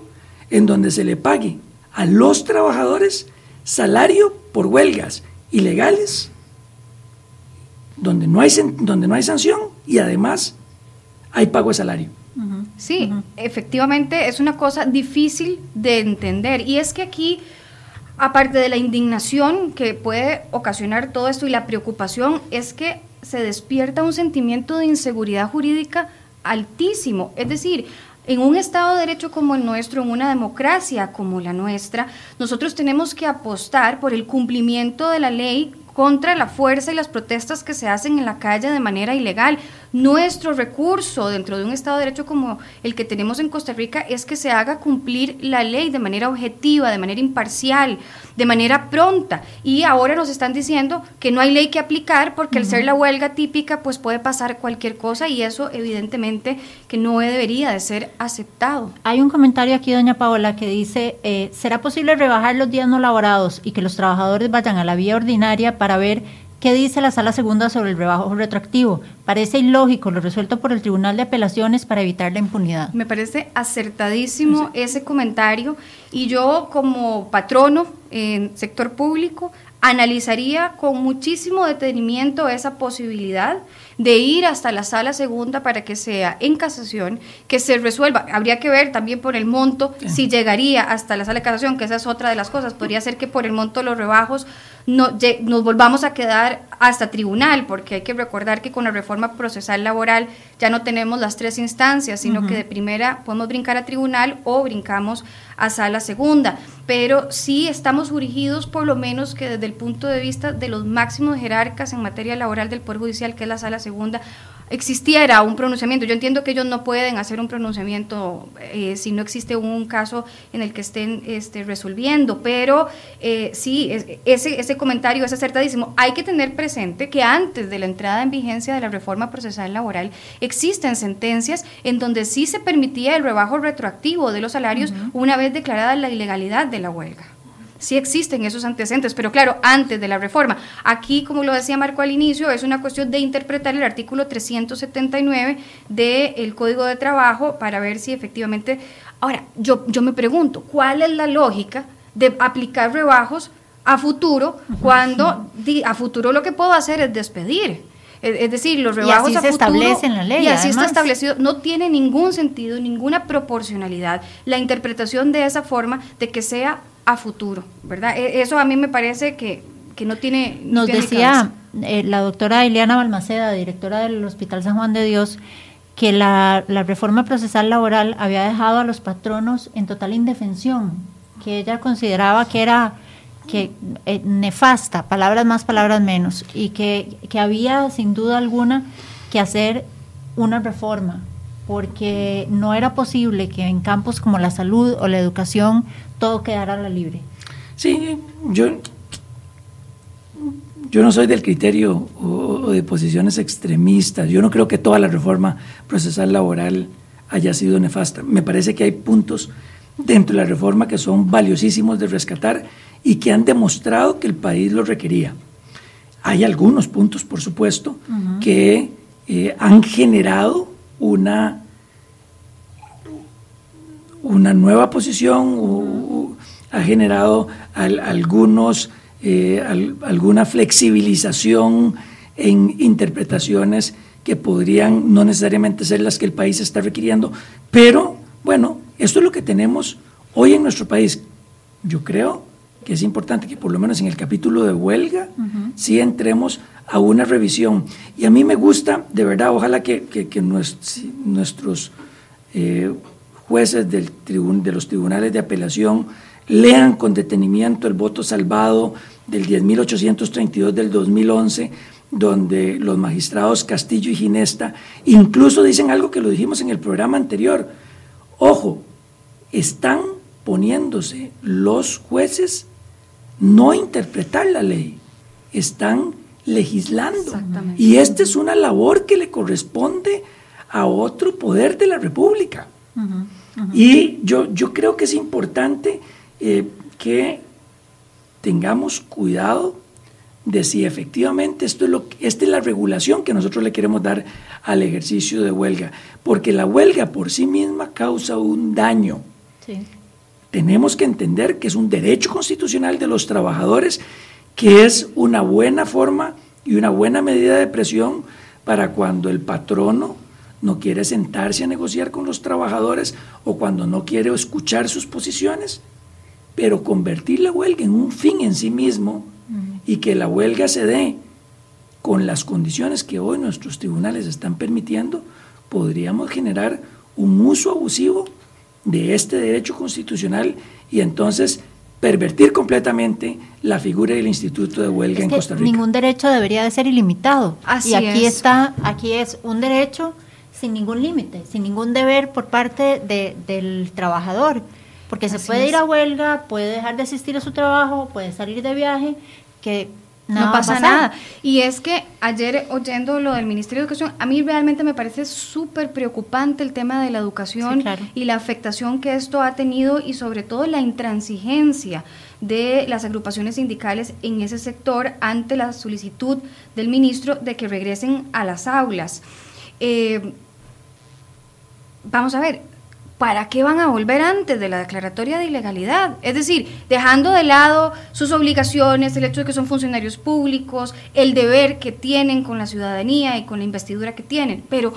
en donde se le pague a los trabajadores salario por huelgas ilegales, donde no hay, donde no hay sanción y además hay pago de salario. Sí, efectivamente es una cosa difícil de entender y es que aquí, aparte de la indignación que puede ocasionar todo esto y la preocupación, es que se despierta un sentimiento de inseguridad jurídica altísimo. Es decir, en un Estado de Derecho como el nuestro, en una democracia como la nuestra, nosotros tenemos que apostar por el cumplimiento de la ley contra la fuerza y las protestas que se hacen en la calle de manera ilegal. Nuestro recurso dentro de un Estado de Derecho como el que tenemos en Costa Rica es que se haga cumplir la ley de manera objetiva, de manera imparcial, de manera pronta. Y ahora nos están diciendo que no hay ley que aplicar porque al ser la huelga típica pues puede pasar cualquier cosa y eso evidentemente que no debería de ser aceptado. Hay un comentario aquí, doña Paola, que dice, eh, ¿será posible rebajar los días no laborados y que los trabajadores vayan a la vía ordinaria para ver qué dice la sala segunda sobre el rebajo retroactivo. Parece ilógico lo resuelto por el Tribunal de Apelaciones para evitar la impunidad. Me parece acertadísimo ese comentario y yo como patrono en sector público analizaría con muchísimo detenimiento esa posibilidad de ir hasta la sala segunda para que sea en casación, que se resuelva. Habría que ver también por el monto si llegaría hasta la sala de casación, que esa es otra de las cosas. Podría ser que por el monto de los rebajos no, nos volvamos a quedar hasta tribunal, porque hay que recordar que con la reforma procesal laboral ya no tenemos las tres instancias, sino que de primera podemos brincar a tribunal o brincamos a sala segunda. Pero sí estamos dirigidos por lo menos que desde el punto de vista de los máximos jerarcas en materia laboral del Poder Judicial, que es la sala segunda, existiera un pronunciamiento. Yo entiendo que ellos no pueden hacer un pronunciamiento eh, si no existe un caso en el que estén este, resolviendo, pero eh, sí, ese, ese comentario es acertadísimo. Hay que tener presente que antes de la entrada en vigencia de la reforma procesal laboral existen sentencias en donde sí se permitía el rebajo retroactivo de los salarios una vez declarada la ilegalidad de la huelga sí existen esos antecedentes, pero claro, antes de la reforma. Aquí, como lo decía Marco al inicio, es una cuestión de interpretar el artículo 379 del Código de Trabajo para ver si efectivamente... Ahora, yo, yo me pregunto, ¿cuál es la lógica de aplicar rebajos a futuro cuando a futuro lo que puedo hacer es despedir? Es decir, los rebajos y así se establece en la ley. Y así está establecido. No tiene ningún sentido, ninguna proporcionalidad la interpretación de esa forma de que sea a futuro, ¿verdad? E, eso a mí me parece que, no tiene... Nos decía eh, la doctora Eliana Balmaceda, directora del Hospital San Juan de Dios, que la, reforma procesal laboral había dejado a los patronos en total indefensión, que ella consideraba que era que eh, nefasta, palabras más, palabras menos, y que, que había sin duda alguna que hacer una reforma, porque no era posible que en campos como la salud o la educación todo quedará a la libre. Sí, yo, yo no soy del criterio o, de posiciones extremistas. Yo no creo que toda la reforma procesal laboral haya sido nefasta. Me parece que hay puntos dentro de la reforma que son valiosísimos de rescatar y que han demostrado que el país lo requería. Hay algunos puntos, por supuesto, que eh, han generado una una nueva posición, ha generado algunos, eh, alguna flexibilización en interpretaciones que podrían no necesariamente ser las que el país está requiriendo, pero bueno, esto es lo que tenemos hoy en nuestro país. Yo creo que es importante que por lo menos en el capítulo de huelga sí entremos a una revisión. Y a mí me gusta, de verdad, ojalá que, nuestros, eh, jueces del de los tribunales de apelación lean con detenimiento el voto salvado del 10.832 del 2011, donde los magistrados Castillo y Ginesta incluso dicen algo que lo dijimos en el programa anterior. Ojo, están poniéndose los jueces no interpretar la ley, están legislando. Y esta es una labor que le corresponde a otro poder de la República. Y yo, yo creo que es importante eh, que tengamos cuidado de si efectivamente esto es lo, esta es la regulación que nosotros le queremos dar al ejercicio de huelga, porque la huelga por sí misma causa un daño. Tenemos que entender que es un derecho constitucional de los trabajadores, que es una buena forma y una buena medida de presión para cuando el patrono no quiere sentarse a negociar con los trabajadores o cuando no quiere escuchar sus posiciones, pero convertir la huelga en un fin en sí mismo y que la huelga se dé con las condiciones que hoy nuestros tribunales están permitiendo, podríamos generar un uso abusivo de este derecho constitucional y entonces pervertir completamente la figura del instituto de huelga en Costa Rica. Ningún derecho debería de ser ilimitado. Así y aquí está, aquí es un derecho sin ningún límite, sin ningún deber por parte de, del trabajador. Porque se puede ir a huelga, puede dejar de asistir a su trabajo, puede salir de viaje, que no pasa nada. Y es que ayer oyendo lo del Ministerio de Educación, a mí realmente me parece súper preocupante el tema de la educación y la afectación que esto ha tenido y sobre todo la intransigencia de las agrupaciones sindicales en ese sector ante la solicitud del ministro de que regresen a las aulas. Eh, vamos a ver, ¿para qué van a volver antes de la declaratoria de ilegalidad? Es decir, dejando de lado sus obligaciones, el hecho de que son funcionarios públicos, el deber que tienen con la ciudadanía y con la investidura que tienen, pero,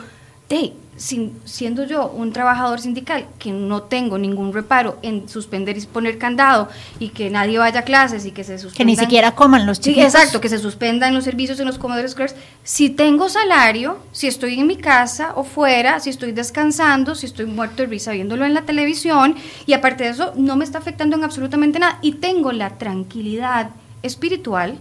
de, siendo yo un trabajador sindical que no tengo ningún reparo en suspender y poner candado y que nadie vaya a clases y que se suspendan. Que ni siquiera coman los chicos. Sí, exacto, que se suspendan los servicios en los comedores escolares. Si tengo salario, si estoy en mi casa o fuera, si estoy descansando, si estoy muerto de risa viéndolo en la televisión y aparte de eso no me está afectando en absolutamente nada y tengo la tranquilidad espiritual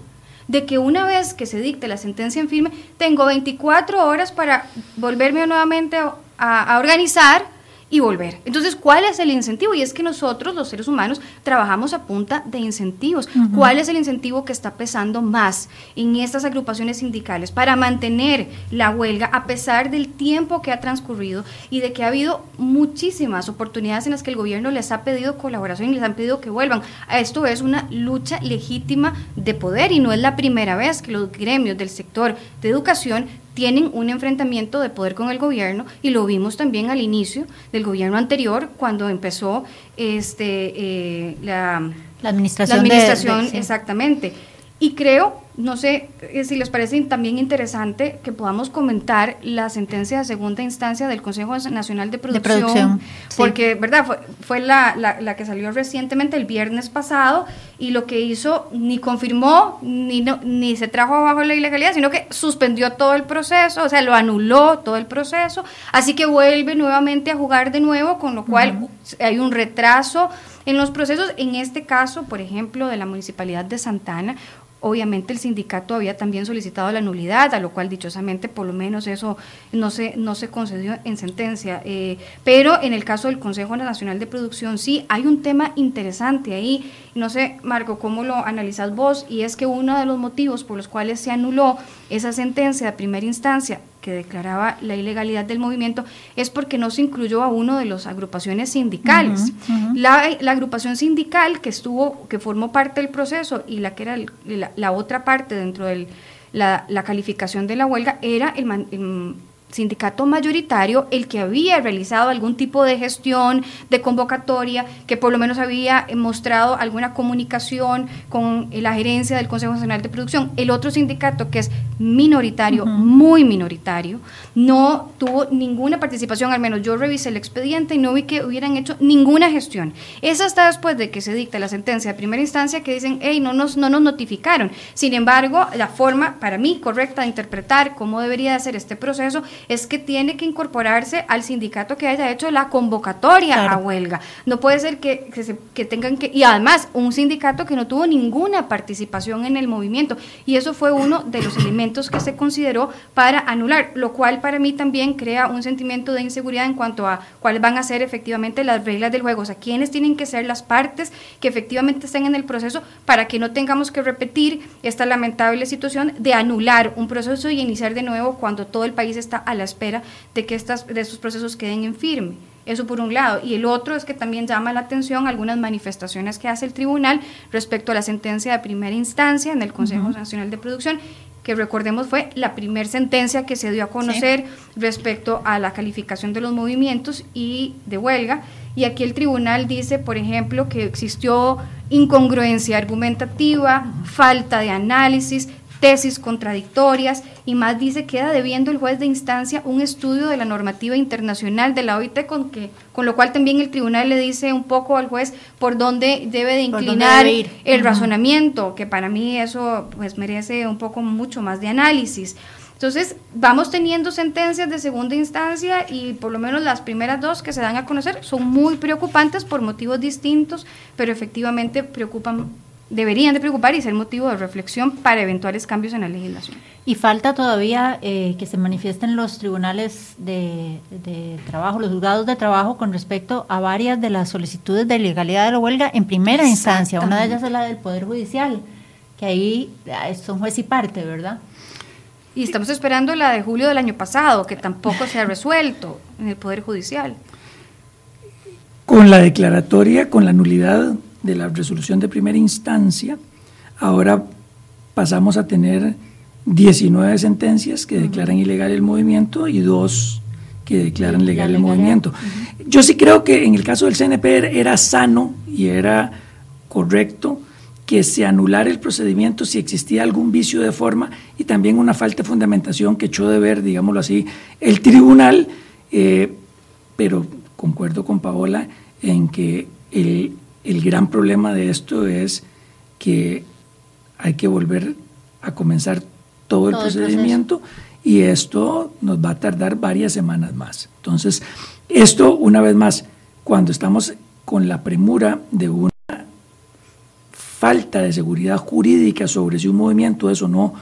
de que una vez que se dicte la sentencia en firme, tengo 24 horas para volverme nuevamente a, a organizar y volver. Entonces, ¿cuál es el incentivo? Y es que nosotros, los seres humanos, trabajamos a punta de incentivos. ¿Cuál es el incentivo que está pesando más en estas agrupaciones sindicales para mantener la huelga a pesar del tiempo que ha transcurrido y de que ha habido muchísimas oportunidades en las que el gobierno les ha pedido colaboración y les han pedido que vuelvan? Esto es una lucha legítima de poder y no es la primera vez que los gremios del sector de educación tienen un enfrentamiento de poder con el gobierno y lo vimos también al inicio del gobierno anterior cuando empezó este eh, la, administración, la administración exactamente y creo no sé eh, si les parece también interesante que podamos comentar la sentencia de segunda instancia del Consejo Nacional de Producción, porque, ¿verdad? Fue, fue la, la, que salió recientemente el viernes pasado y lo que hizo ni confirmó ni, ni se trajo abajo la ilegalidad, sino que suspendió todo el proceso, o sea, lo anuló todo el proceso, así que vuelve nuevamente a jugar de nuevo, con lo cual hay un retraso en los procesos, en este caso, por ejemplo, de la Municipalidad de Santana, Obviamente el sindicato había también solicitado la nulidad, a lo cual dichosamente por lo menos eso no se, no se concedió en sentencia. Eh, pero en el caso del Consejo Nacional de Producción sí hay un tema interesante ahí. No sé, Marco, cómo lo analizas vos, y es que uno de los motivos por los cuales se anuló esa sentencia de primera instancia que declaraba la ilegalidad del movimiento es porque no se incluyó a uno de las agrupaciones sindicales. La, agrupación sindical que estuvo, que formó parte del proceso y la que era la, otra parte dentro de la, calificación de la huelga era el sindicato mayoritario el que había realizado algún tipo de gestión, de convocatoria, que por lo menos había mostrado alguna comunicación con la gerencia del Consejo Nacional de Producción. El otro sindicato, que es minoritario, muy minoritario, no tuvo ninguna participación, al menos yo revisé el expediente y no vi que hubieran hecho ninguna gestión. Es hasta después de que se dicta la sentencia de primera instancia que dicen, hey, no nos, no nos notificaron. Sin embargo, la forma, para mí, correcta de interpretar cómo debería de ser este proceso es que tiene que incorporarse al sindicato que haya hecho la convocatoria a huelga. No puede ser que, que, tengan que, y además un sindicato que no tuvo ninguna participación en el movimiento. Y eso fue uno de los elementos que se consideró para anular, lo cual para mí también crea un sentimiento de inseguridad en cuanto a cuáles van a ser efectivamente las reglas del juego, o sea, quiénes tienen que ser las partes que efectivamente estén en el proceso para que no tengamos que repetir esta lamentable situación de anular un proceso y iniciar de nuevo cuando todo el país está a la espera de que estas, de estos procesos queden en firme. Eso por un lado. Y el otro es que también llama la atención algunas manifestaciones que hace el tribunal respecto a la sentencia de primera instancia en el Consejo Nacional de Producción que recordemos fue la primera sentencia que se dio a conocer respecto a la calificación de los movimientos y de huelga. Y aquí el tribunal dice, por ejemplo, que existió incongruencia argumentativa, falta de análisis, tesis contradictorias y más dice queda debiendo el juez de instancia un estudio de la normativa internacional de la OIT con que con lo cual también el tribunal le dice un poco al juez por dónde debe de inclinar el razonamiento que para mí eso pues merece un poco mucho más de análisis. Entonces, vamos teniendo sentencias de segunda instancia y por lo menos las primeras dos que se dan a conocer son muy preocupantes por motivos distintos, pero efectivamente preocupan deberían de preocupar y ser motivo de reflexión para eventuales cambios en la legislación. Y falta todavía eh, que se manifiesten los tribunales de, trabajo, los juzgados de trabajo con respecto a varias de las solicitudes de legalidad de la huelga en primera instancia. Una de ellas es la del Poder Judicial, que ahí son juez y parte, ¿verdad? Y estamos esperando la de julio del año pasado, que tampoco se ha resuelto en el Poder Judicial. Con la declaratoria, con la nulidad de la resolución de primera instancia, ahora pasamos a tener 19 sentencias que declaran ilegal el movimiento y dos que declaran legal el movimiento. Yo sí creo que en el caso del CNP era sano y era correcto que se anulara el procedimiento si existía algún vicio de forma y también una falta de fundamentación que echó de ver, digámoslo así, el tribunal, eh, pero concuerdo con Paola en que el, el gran problema de esto es que hay que volver a comenzar todo, el procedimiento y esto nos va a tardar varias semanas más. Entonces, esto, una vez más, cuando estamos con la premura de una falta de seguridad jurídica sobre si un movimiento es o no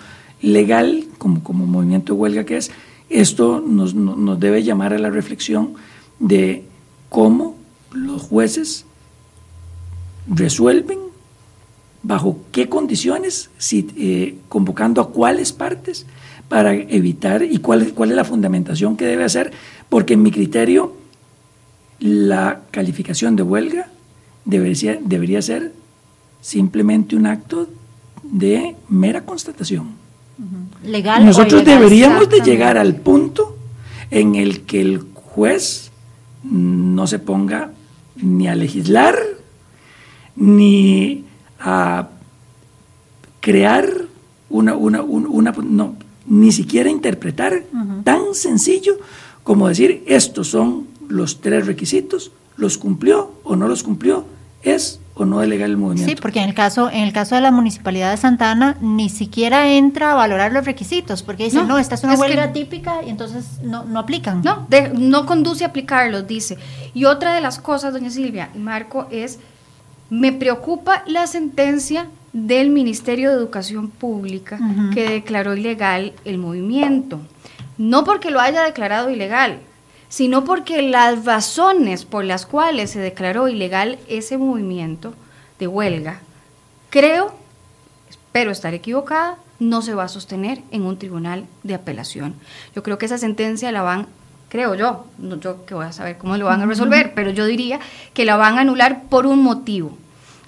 legal, como, como movimiento de huelga que es, esto nos, nos debe llamar a la reflexión de cómo los jueces resuelven, bajo qué condiciones, si, eh, convocando a cuáles partes para evitar y cuál, cuál es la fundamentación que debe hacer, porque en mi criterio la calificación de huelga debería, debería ser simplemente un acto de mera constatación. Legal Nosotros deberíamos de llegar al punto en el que el juez no se ponga ni a legislar ni a crear una, una, una, no, ni siquiera interpretar tan sencillo como decir, estos son los tres requisitos, los cumplió o no los cumplió, es o no es legal el movimiento. Sí, porque en el caso en el caso de la municipalidad de Santa Ana ni siquiera entra a valorar los requisitos, porque dicen, no, esta es una huelga típica y entonces no, no aplican. No, no conduce a aplicarlos, dice. Y otra de las cosas, doña Silvia y Marco, es me preocupa la sentencia del Ministerio de Educación Pública que declaró ilegal el movimiento. No porque lo haya declarado ilegal, sino porque las razones por las cuales se declaró ilegal ese movimiento de huelga, creo, espero estar equivocada, no se va a sostener en un tribunal de apelación. Yo creo que esa sentencia la van creo yo, no yo que voy a saber cómo lo van a resolver, pero yo diría que la van a anular por un motivo.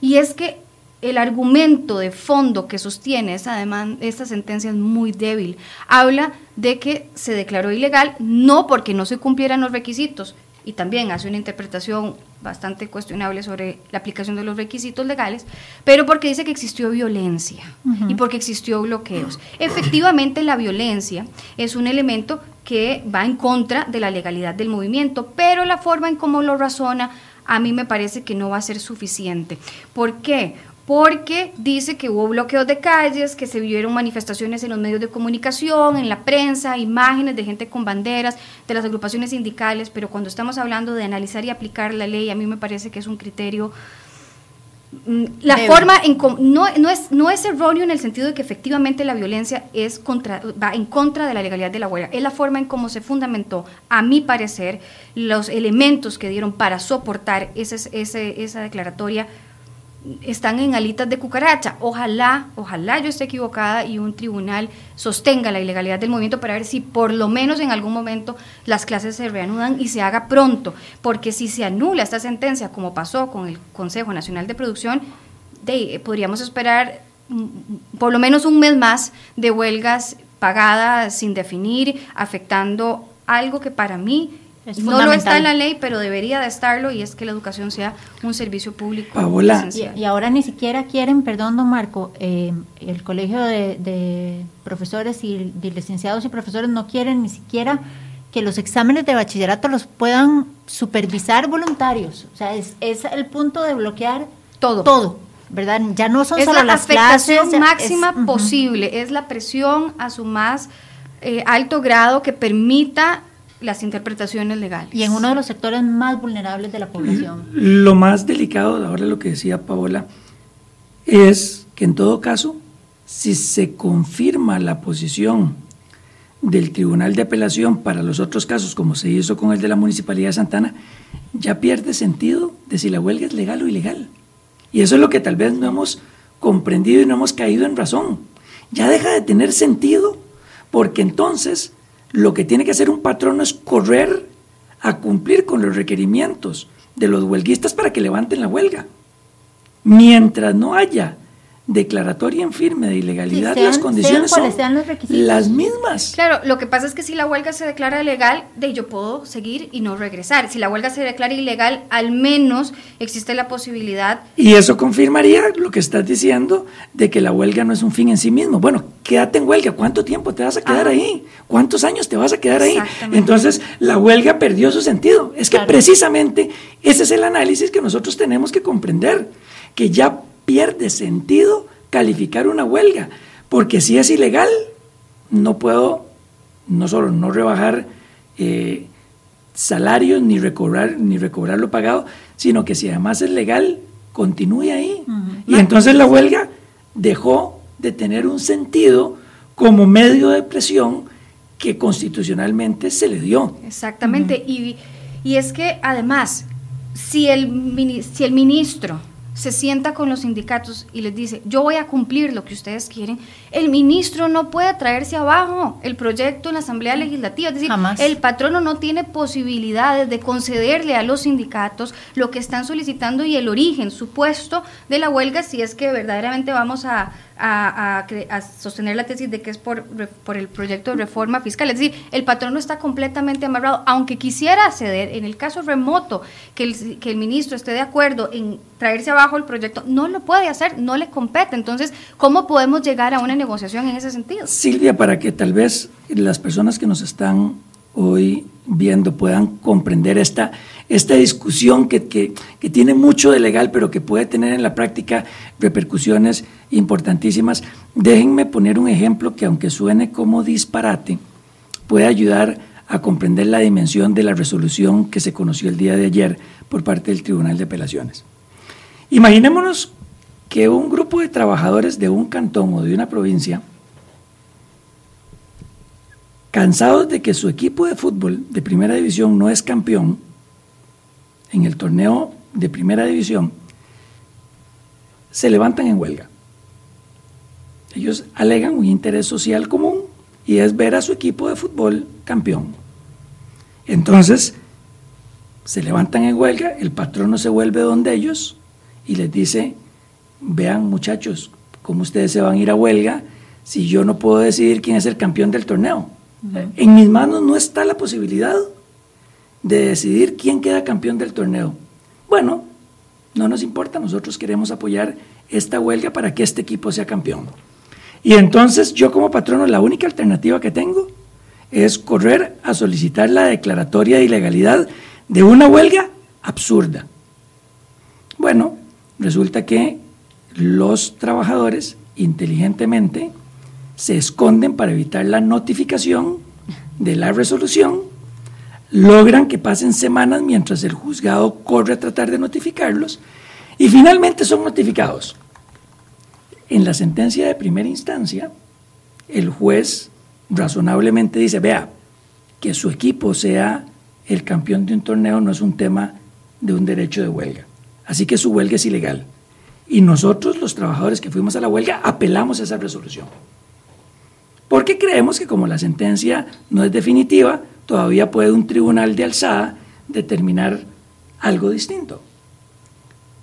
Y es que el argumento de fondo que sostiene esa, demanda, esta sentencia es muy débil. Habla de que se declaró ilegal no porque no se cumplieran los requisitos, y también hace una interpretación bastante cuestionable sobre la aplicación de los requisitos legales, pero porque dice que existió violencia y porque existió bloqueos. Efectivamente, la violencia es un elemento que va en contra de la legalidad del movimiento, pero la forma en cómo lo razona a mí me parece que no va a ser suficiente. ¿Por qué? Porque dice que hubo bloqueos de calles, que se vieron manifestaciones en los medios de comunicación, en la prensa, imágenes de gente con banderas, de las agrupaciones sindicales, pero cuando estamos hablando de analizar y aplicar la ley, a mí me parece que es un criterio mm, la forma en, no, no, es, no es erróneo en el sentido de que efectivamente la violencia es contra, va en contra de la legalidad de la huelga. Es la forma en cómo se fundamentó, a mi parecer, los elementos que dieron para soportar ese, ese, esa declaratoria están en alitas de cucaracha. Ojalá, ojalá yo esté equivocada y un tribunal sostenga la ilegalidad del movimiento para ver si por lo menos en algún momento las clases se reanudan y se haga pronto. Porque si se anula esta sentencia, como pasó con el Consejo Nacional de Producción, de, podríamos esperar mm, por lo menos un mes más de huelgas pagadas sin definir, afectando algo que para mí no lo está en la ley, pero debería de estarlo y es que la educación sea un servicio público. Y, ahora ni siquiera quieren, perdón, don Marco, eh, el colegio de, profesores y de licenciados y profesores no quieren ni siquiera que los exámenes de bachillerato los puedan supervisar voluntarios. O sea, es, el punto de bloquear todo. Todo. ¿Verdad? Ya no son solo las clases. máxima posible, es la presión a su más eh, alto grado que permita las interpretaciones legales. Y en uno de los sectores más vulnerables de la población. Lo más delicado, ahora lo que decía Paola, es que en todo caso, si se confirma la posición del Tribunal de Apelación para los otros casos, como se hizo con el de la Municipalidad de Santana, ya pierde sentido de si la huelga es legal o ilegal. Y eso es lo que tal vez no hemos comprendido y no hemos caído en razón. Ya deja de tener sentido porque entonces lo que tiene que hacer un patrón es correr a cumplir con los requerimientos de los huelguistas para que levanten la huelga. Mientras no haya declaratoria en firme de ilegalidad, las condiciones son las mismas. Claro, lo que pasa es que si la huelga se declara legal, de yo puedo seguir y no regresar. Si la huelga se declara ilegal, al menos existe la posibilidad. Y eso confirmaría lo que estás diciendo de que la huelga no es un fin en sí mismo. Bueno, quédate en huelga, ¿cuánto tiempo te vas a quedar ahí? ¿Cuántos años te vas a quedar ahí? Entonces, la huelga perdió su sentido. Es que precisamente ese es el análisis que nosotros tenemos que comprender, que ya pierde sentido calificar una huelga, porque si es ilegal, no puedo no solo no rebajar eh, salarios ni recobrar, ni recobrar lo pagado, sino que si además es legal, continúe ahí. Y entonces la huelga dejó de tener un sentido como medio de presión que constitucionalmente se le dio. Exactamente, y, y, es que además, si el, si el ministro se sienta con los sindicatos y les dice, yo voy a cumplir lo que ustedes quieren, el ministro no puede traerse abajo el proyecto en la Asamblea Legislativa. Es decir, el patrono no tiene posibilidades de concederle a los sindicatos lo que están solicitando y el origen supuesto de la huelga si es que verdaderamente vamos a a, sostener la tesis de que es por, por, el proyecto de reforma fiscal. Es decir, el patrón no está completamente amarrado, aunque quisiera ceder, en el caso remoto, que el, que el ministro esté de acuerdo en traerse abajo el proyecto, no lo puede hacer, no le compete. Entonces, ¿cómo podemos llegar a una negociación en ese sentido? Silvia, para que tal vez las personas que nos están hoy viendo puedan comprender esta, esta discusión que, que, tiene mucho de legal, pero que puede tener en la práctica repercusiones importantísimas. Déjenme poner un ejemplo que aunque suene como disparate, puede ayudar a comprender la dimensión de la resolución que se conoció el día de ayer por parte del Tribunal de Apelaciones. Imaginémonos que un grupo de trabajadores de un cantón o de una provincia cansados de que su equipo de fútbol de primera división no es campeón en el torneo de primera división, se levantan en huelga. Ellos alegan un interés social común y es ver a su equipo de fútbol campeón. Entonces, se levantan en huelga, el patrono se vuelve donde ellos y les dice, vean muchachos, ¿cómo ustedes se van a ir a huelga si yo no puedo decidir quién es el campeón del torneo? En mis manos no está la posibilidad de decidir quién queda campeón del torneo. Bueno, no nos importa, nosotros queremos apoyar esta huelga para que este equipo sea campeón. Y entonces yo como patrono la única alternativa que tengo es correr a solicitar la declaratoria de ilegalidad de una huelga absurda. Bueno, resulta que los trabajadores inteligentemente se esconden para evitar la notificación de la resolución, logran que pasen semanas mientras el juzgado corre a tratar de notificarlos y finalmente son notificados. En la sentencia de primera instancia, el juez razonablemente dice, vea, que su equipo sea el campeón de un torneo no es un tema de un derecho de huelga. Así que su huelga es ilegal. Y nosotros, los trabajadores que fuimos a la huelga, apelamos a esa resolución. Porque creemos que como la sentencia no es definitiva, todavía puede un tribunal de alzada determinar algo distinto.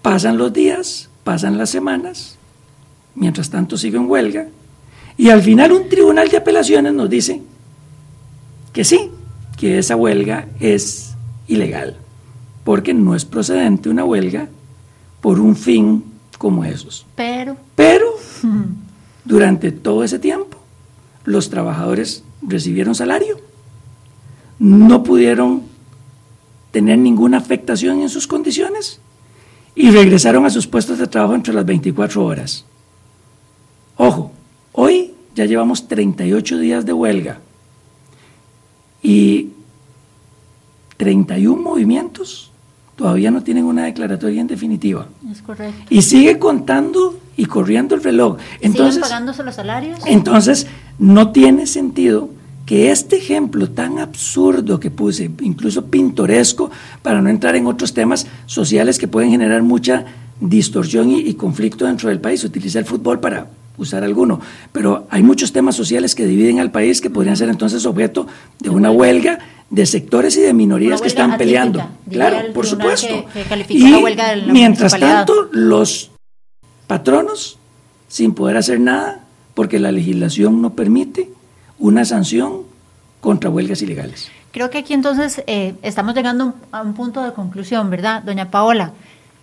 Pasan los días, pasan las semanas, mientras tanto sigue en huelga, y al final un tribunal de apelaciones nos dice que sí, que esa huelga es ilegal, porque no es procedente una huelga por un fin como esos. Pero. Pero, durante todo ese tiempo, los trabajadores recibieron salario, no pudieron tener ninguna afectación en sus condiciones y regresaron a sus puestos de trabajo entre las 24 horas. Ojo, hoy ya llevamos 38 días de huelga y 31 movimientos todavía no tienen una declaratoria en definitiva. Es correcto. Y sigue contando y corriendo el reloj. Entonces, ¿Siguen pagándose los salarios? Entonces, no tiene sentido que este ejemplo tan absurdo que puse, incluso pintoresco, para no entrar en otros temas sociales que pueden generar mucha distorsión y, y conflicto dentro del país, utilizar el fútbol para usar alguno. Pero hay muchos temas sociales que dividen al país que podrían ser entonces objeto de una huelga de sectores y de minorías que están peleando. Claro, por supuesto. y mientras tanto, los patronos, sin poder hacer nada, porque la legislación no permite una sanción contra huelgas ilegales. Creo que aquí entonces eh, estamos llegando a un punto de conclusión, ¿verdad, doña Paola?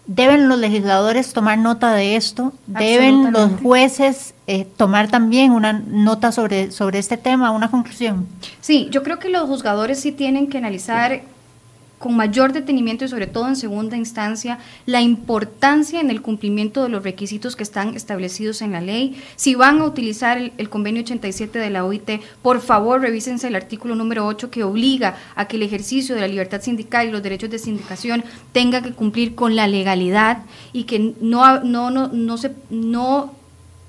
¿Deben los legisladores tomar nota de esto? ¿Deben los jueces eh, tomar también una nota sobre, sobre este tema, una conclusión? Sí, yo creo que los juzgadores sí tienen que analizar con mayor detenimiento y sobre todo en segunda instancia la importancia en el cumplimiento de los requisitos que están establecidos en la ley. Si van a utilizar el, convenio 87 de la OIT, por favor revísense el artículo número 8 que obliga a que el ejercicio de la libertad sindical y los derechos de sindicación tenga que cumplir con la legalidad y que no, no, no, no, se, no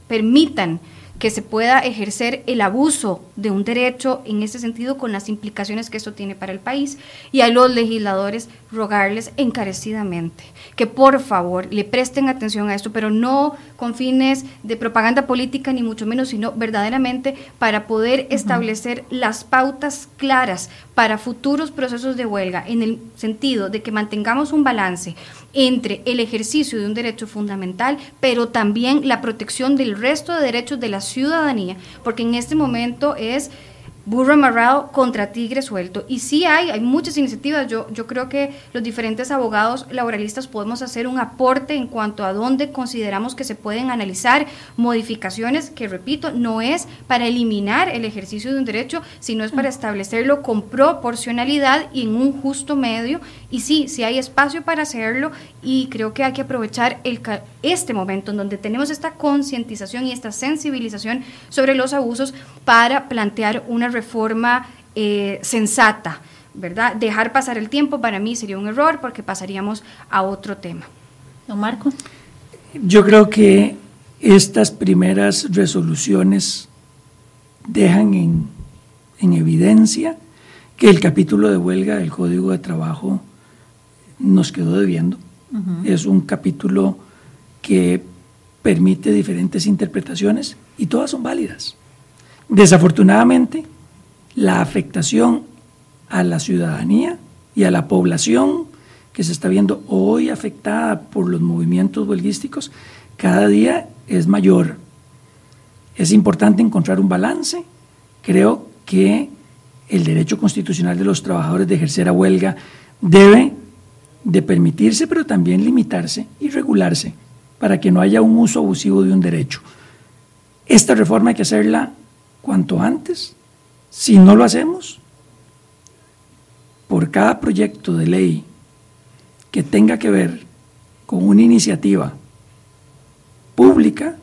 permitan que se pueda ejercer el abuso de un derecho en ese sentido con las implicaciones que esto tiene para el país y a los legisladores rogarles encarecidamente que por favor le presten atención a esto, pero no con fines de propaganda política ni mucho menos, sino verdaderamente para poder establecer las pautas claras para futuros procesos de huelga en el sentido de que mantengamos un balance entre el ejercicio de un derecho fundamental, pero también la protección del resto de derechos de la ciudadanía, porque en este momento es burro amarrado contra tigre suelto. Y sí hay, hay muchas iniciativas. Yo, yo creo que los diferentes abogados laboralistas podemos hacer un aporte en cuanto a dónde consideramos que se pueden analizar modificaciones, que repito, no es para eliminar el ejercicio de un derecho, sino es para establecerlo con proporcionalidad y en un justo medio. Y sí, sí hay espacio para hacerlo y creo que hay que aprovechar el, este momento en donde tenemos esta concientización y esta sensibilización sobre los abusos para plantear una reforma eh, sensata, ¿verdad? Dejar pasar el tiempo para mí sería un error porque pasaríamos a otro tema. Don Marco. Yo creo que estas primeras resoluciones dejan en, en evidencia que el capítulo de huelga del Código de Trabajo nos quedó debiendo. Es un capítulo que permite diferentes interpretaciones y todas son válidas. Desafortunadamente, la afectación a la ciudadanía y a la población que se está viendo hoy afectada por los movimientos huelguísticos cada día es mayor. Es importante encontrar un balance. Creo que el derecho constitucional de los trabajadores de ejercer a huelga debe de permitirse, pero también limitarse y regularse para que no haya un uso abusivo de un derecho. Esta reforma hay que hacerla cuanto antes si no lo hacemos, por cada proyecto de ley que tenga que ver con una iniciativa pública,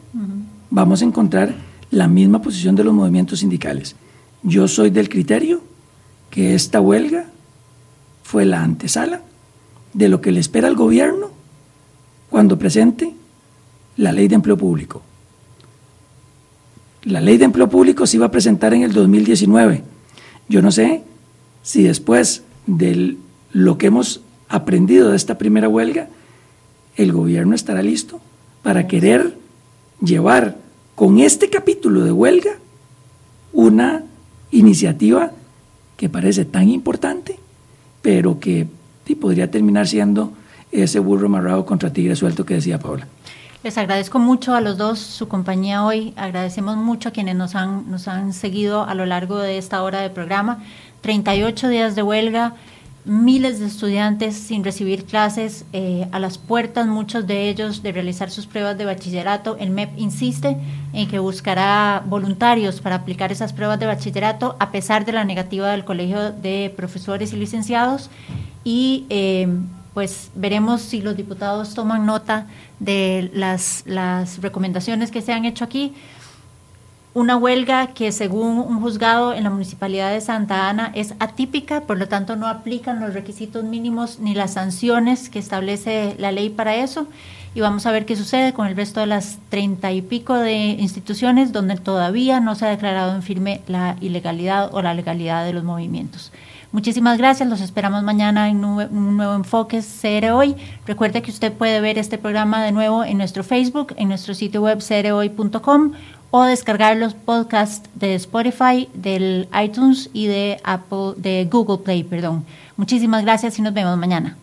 vamos a encontrar la misma posición de los movimientos sindicales. Yo soy del criterio que esta huelga fue la antesala de lo que le espera al gobierno cuando presente la ley de empleo público. La ley de empleo público se iba a presentar en el 2019. Yo no sé si después de lo que hemos aprendido de esta primera huelga, el gobierno estará listo para querer llevar con este capítulo de huelga una iniciativa que parece tan importante, pero que podría terminar siendo ese burro amarrado contra tigre suelto que decía Paula. Les agradezco mucho a los dos su compañía hoy. Agradecemos mucho a quienes nos han, nos han seguido a lo largo de esta hora de programa. 38 días de huelga, miles de estudiantes sin recibir clases, eh, a las puertas muchos de ellos de realizar sus pruebas de bachillerato. El MEP insiste en que buscará voluntarios para aplicar esas pruebas de bachillerato a pesar de la negativa del Colegio de Profesores y Licenciados. Y eh, pues veremos si los diputados toman nota de las, las recomendaciones que se han hecho aquí. Una huelga que según un juzgado en la Municipalidad de Santa Ana es atípica, por lo tanto no aplican los requisitos mínimos ni las sanciones que establece la ley para eso. Y vamos a ver qué sucede con el resto de las treinta y pico de instituciones donde todavía no se ha declarado en firme la ilegalidad o la legalidad de los movimientos. Muchísimas gracias, los esperamos mañana en un nuevo enfoque CR Hoy. Recuerde que usted puede ver este programa de nuevo en nuestro Facebook, en nuestro sitio web crhoy.com o descargar los podcasts de Spotify, del iTunes y de Apple, de Google Play, perdón. Muchísimas gracias y nos vemos mañana.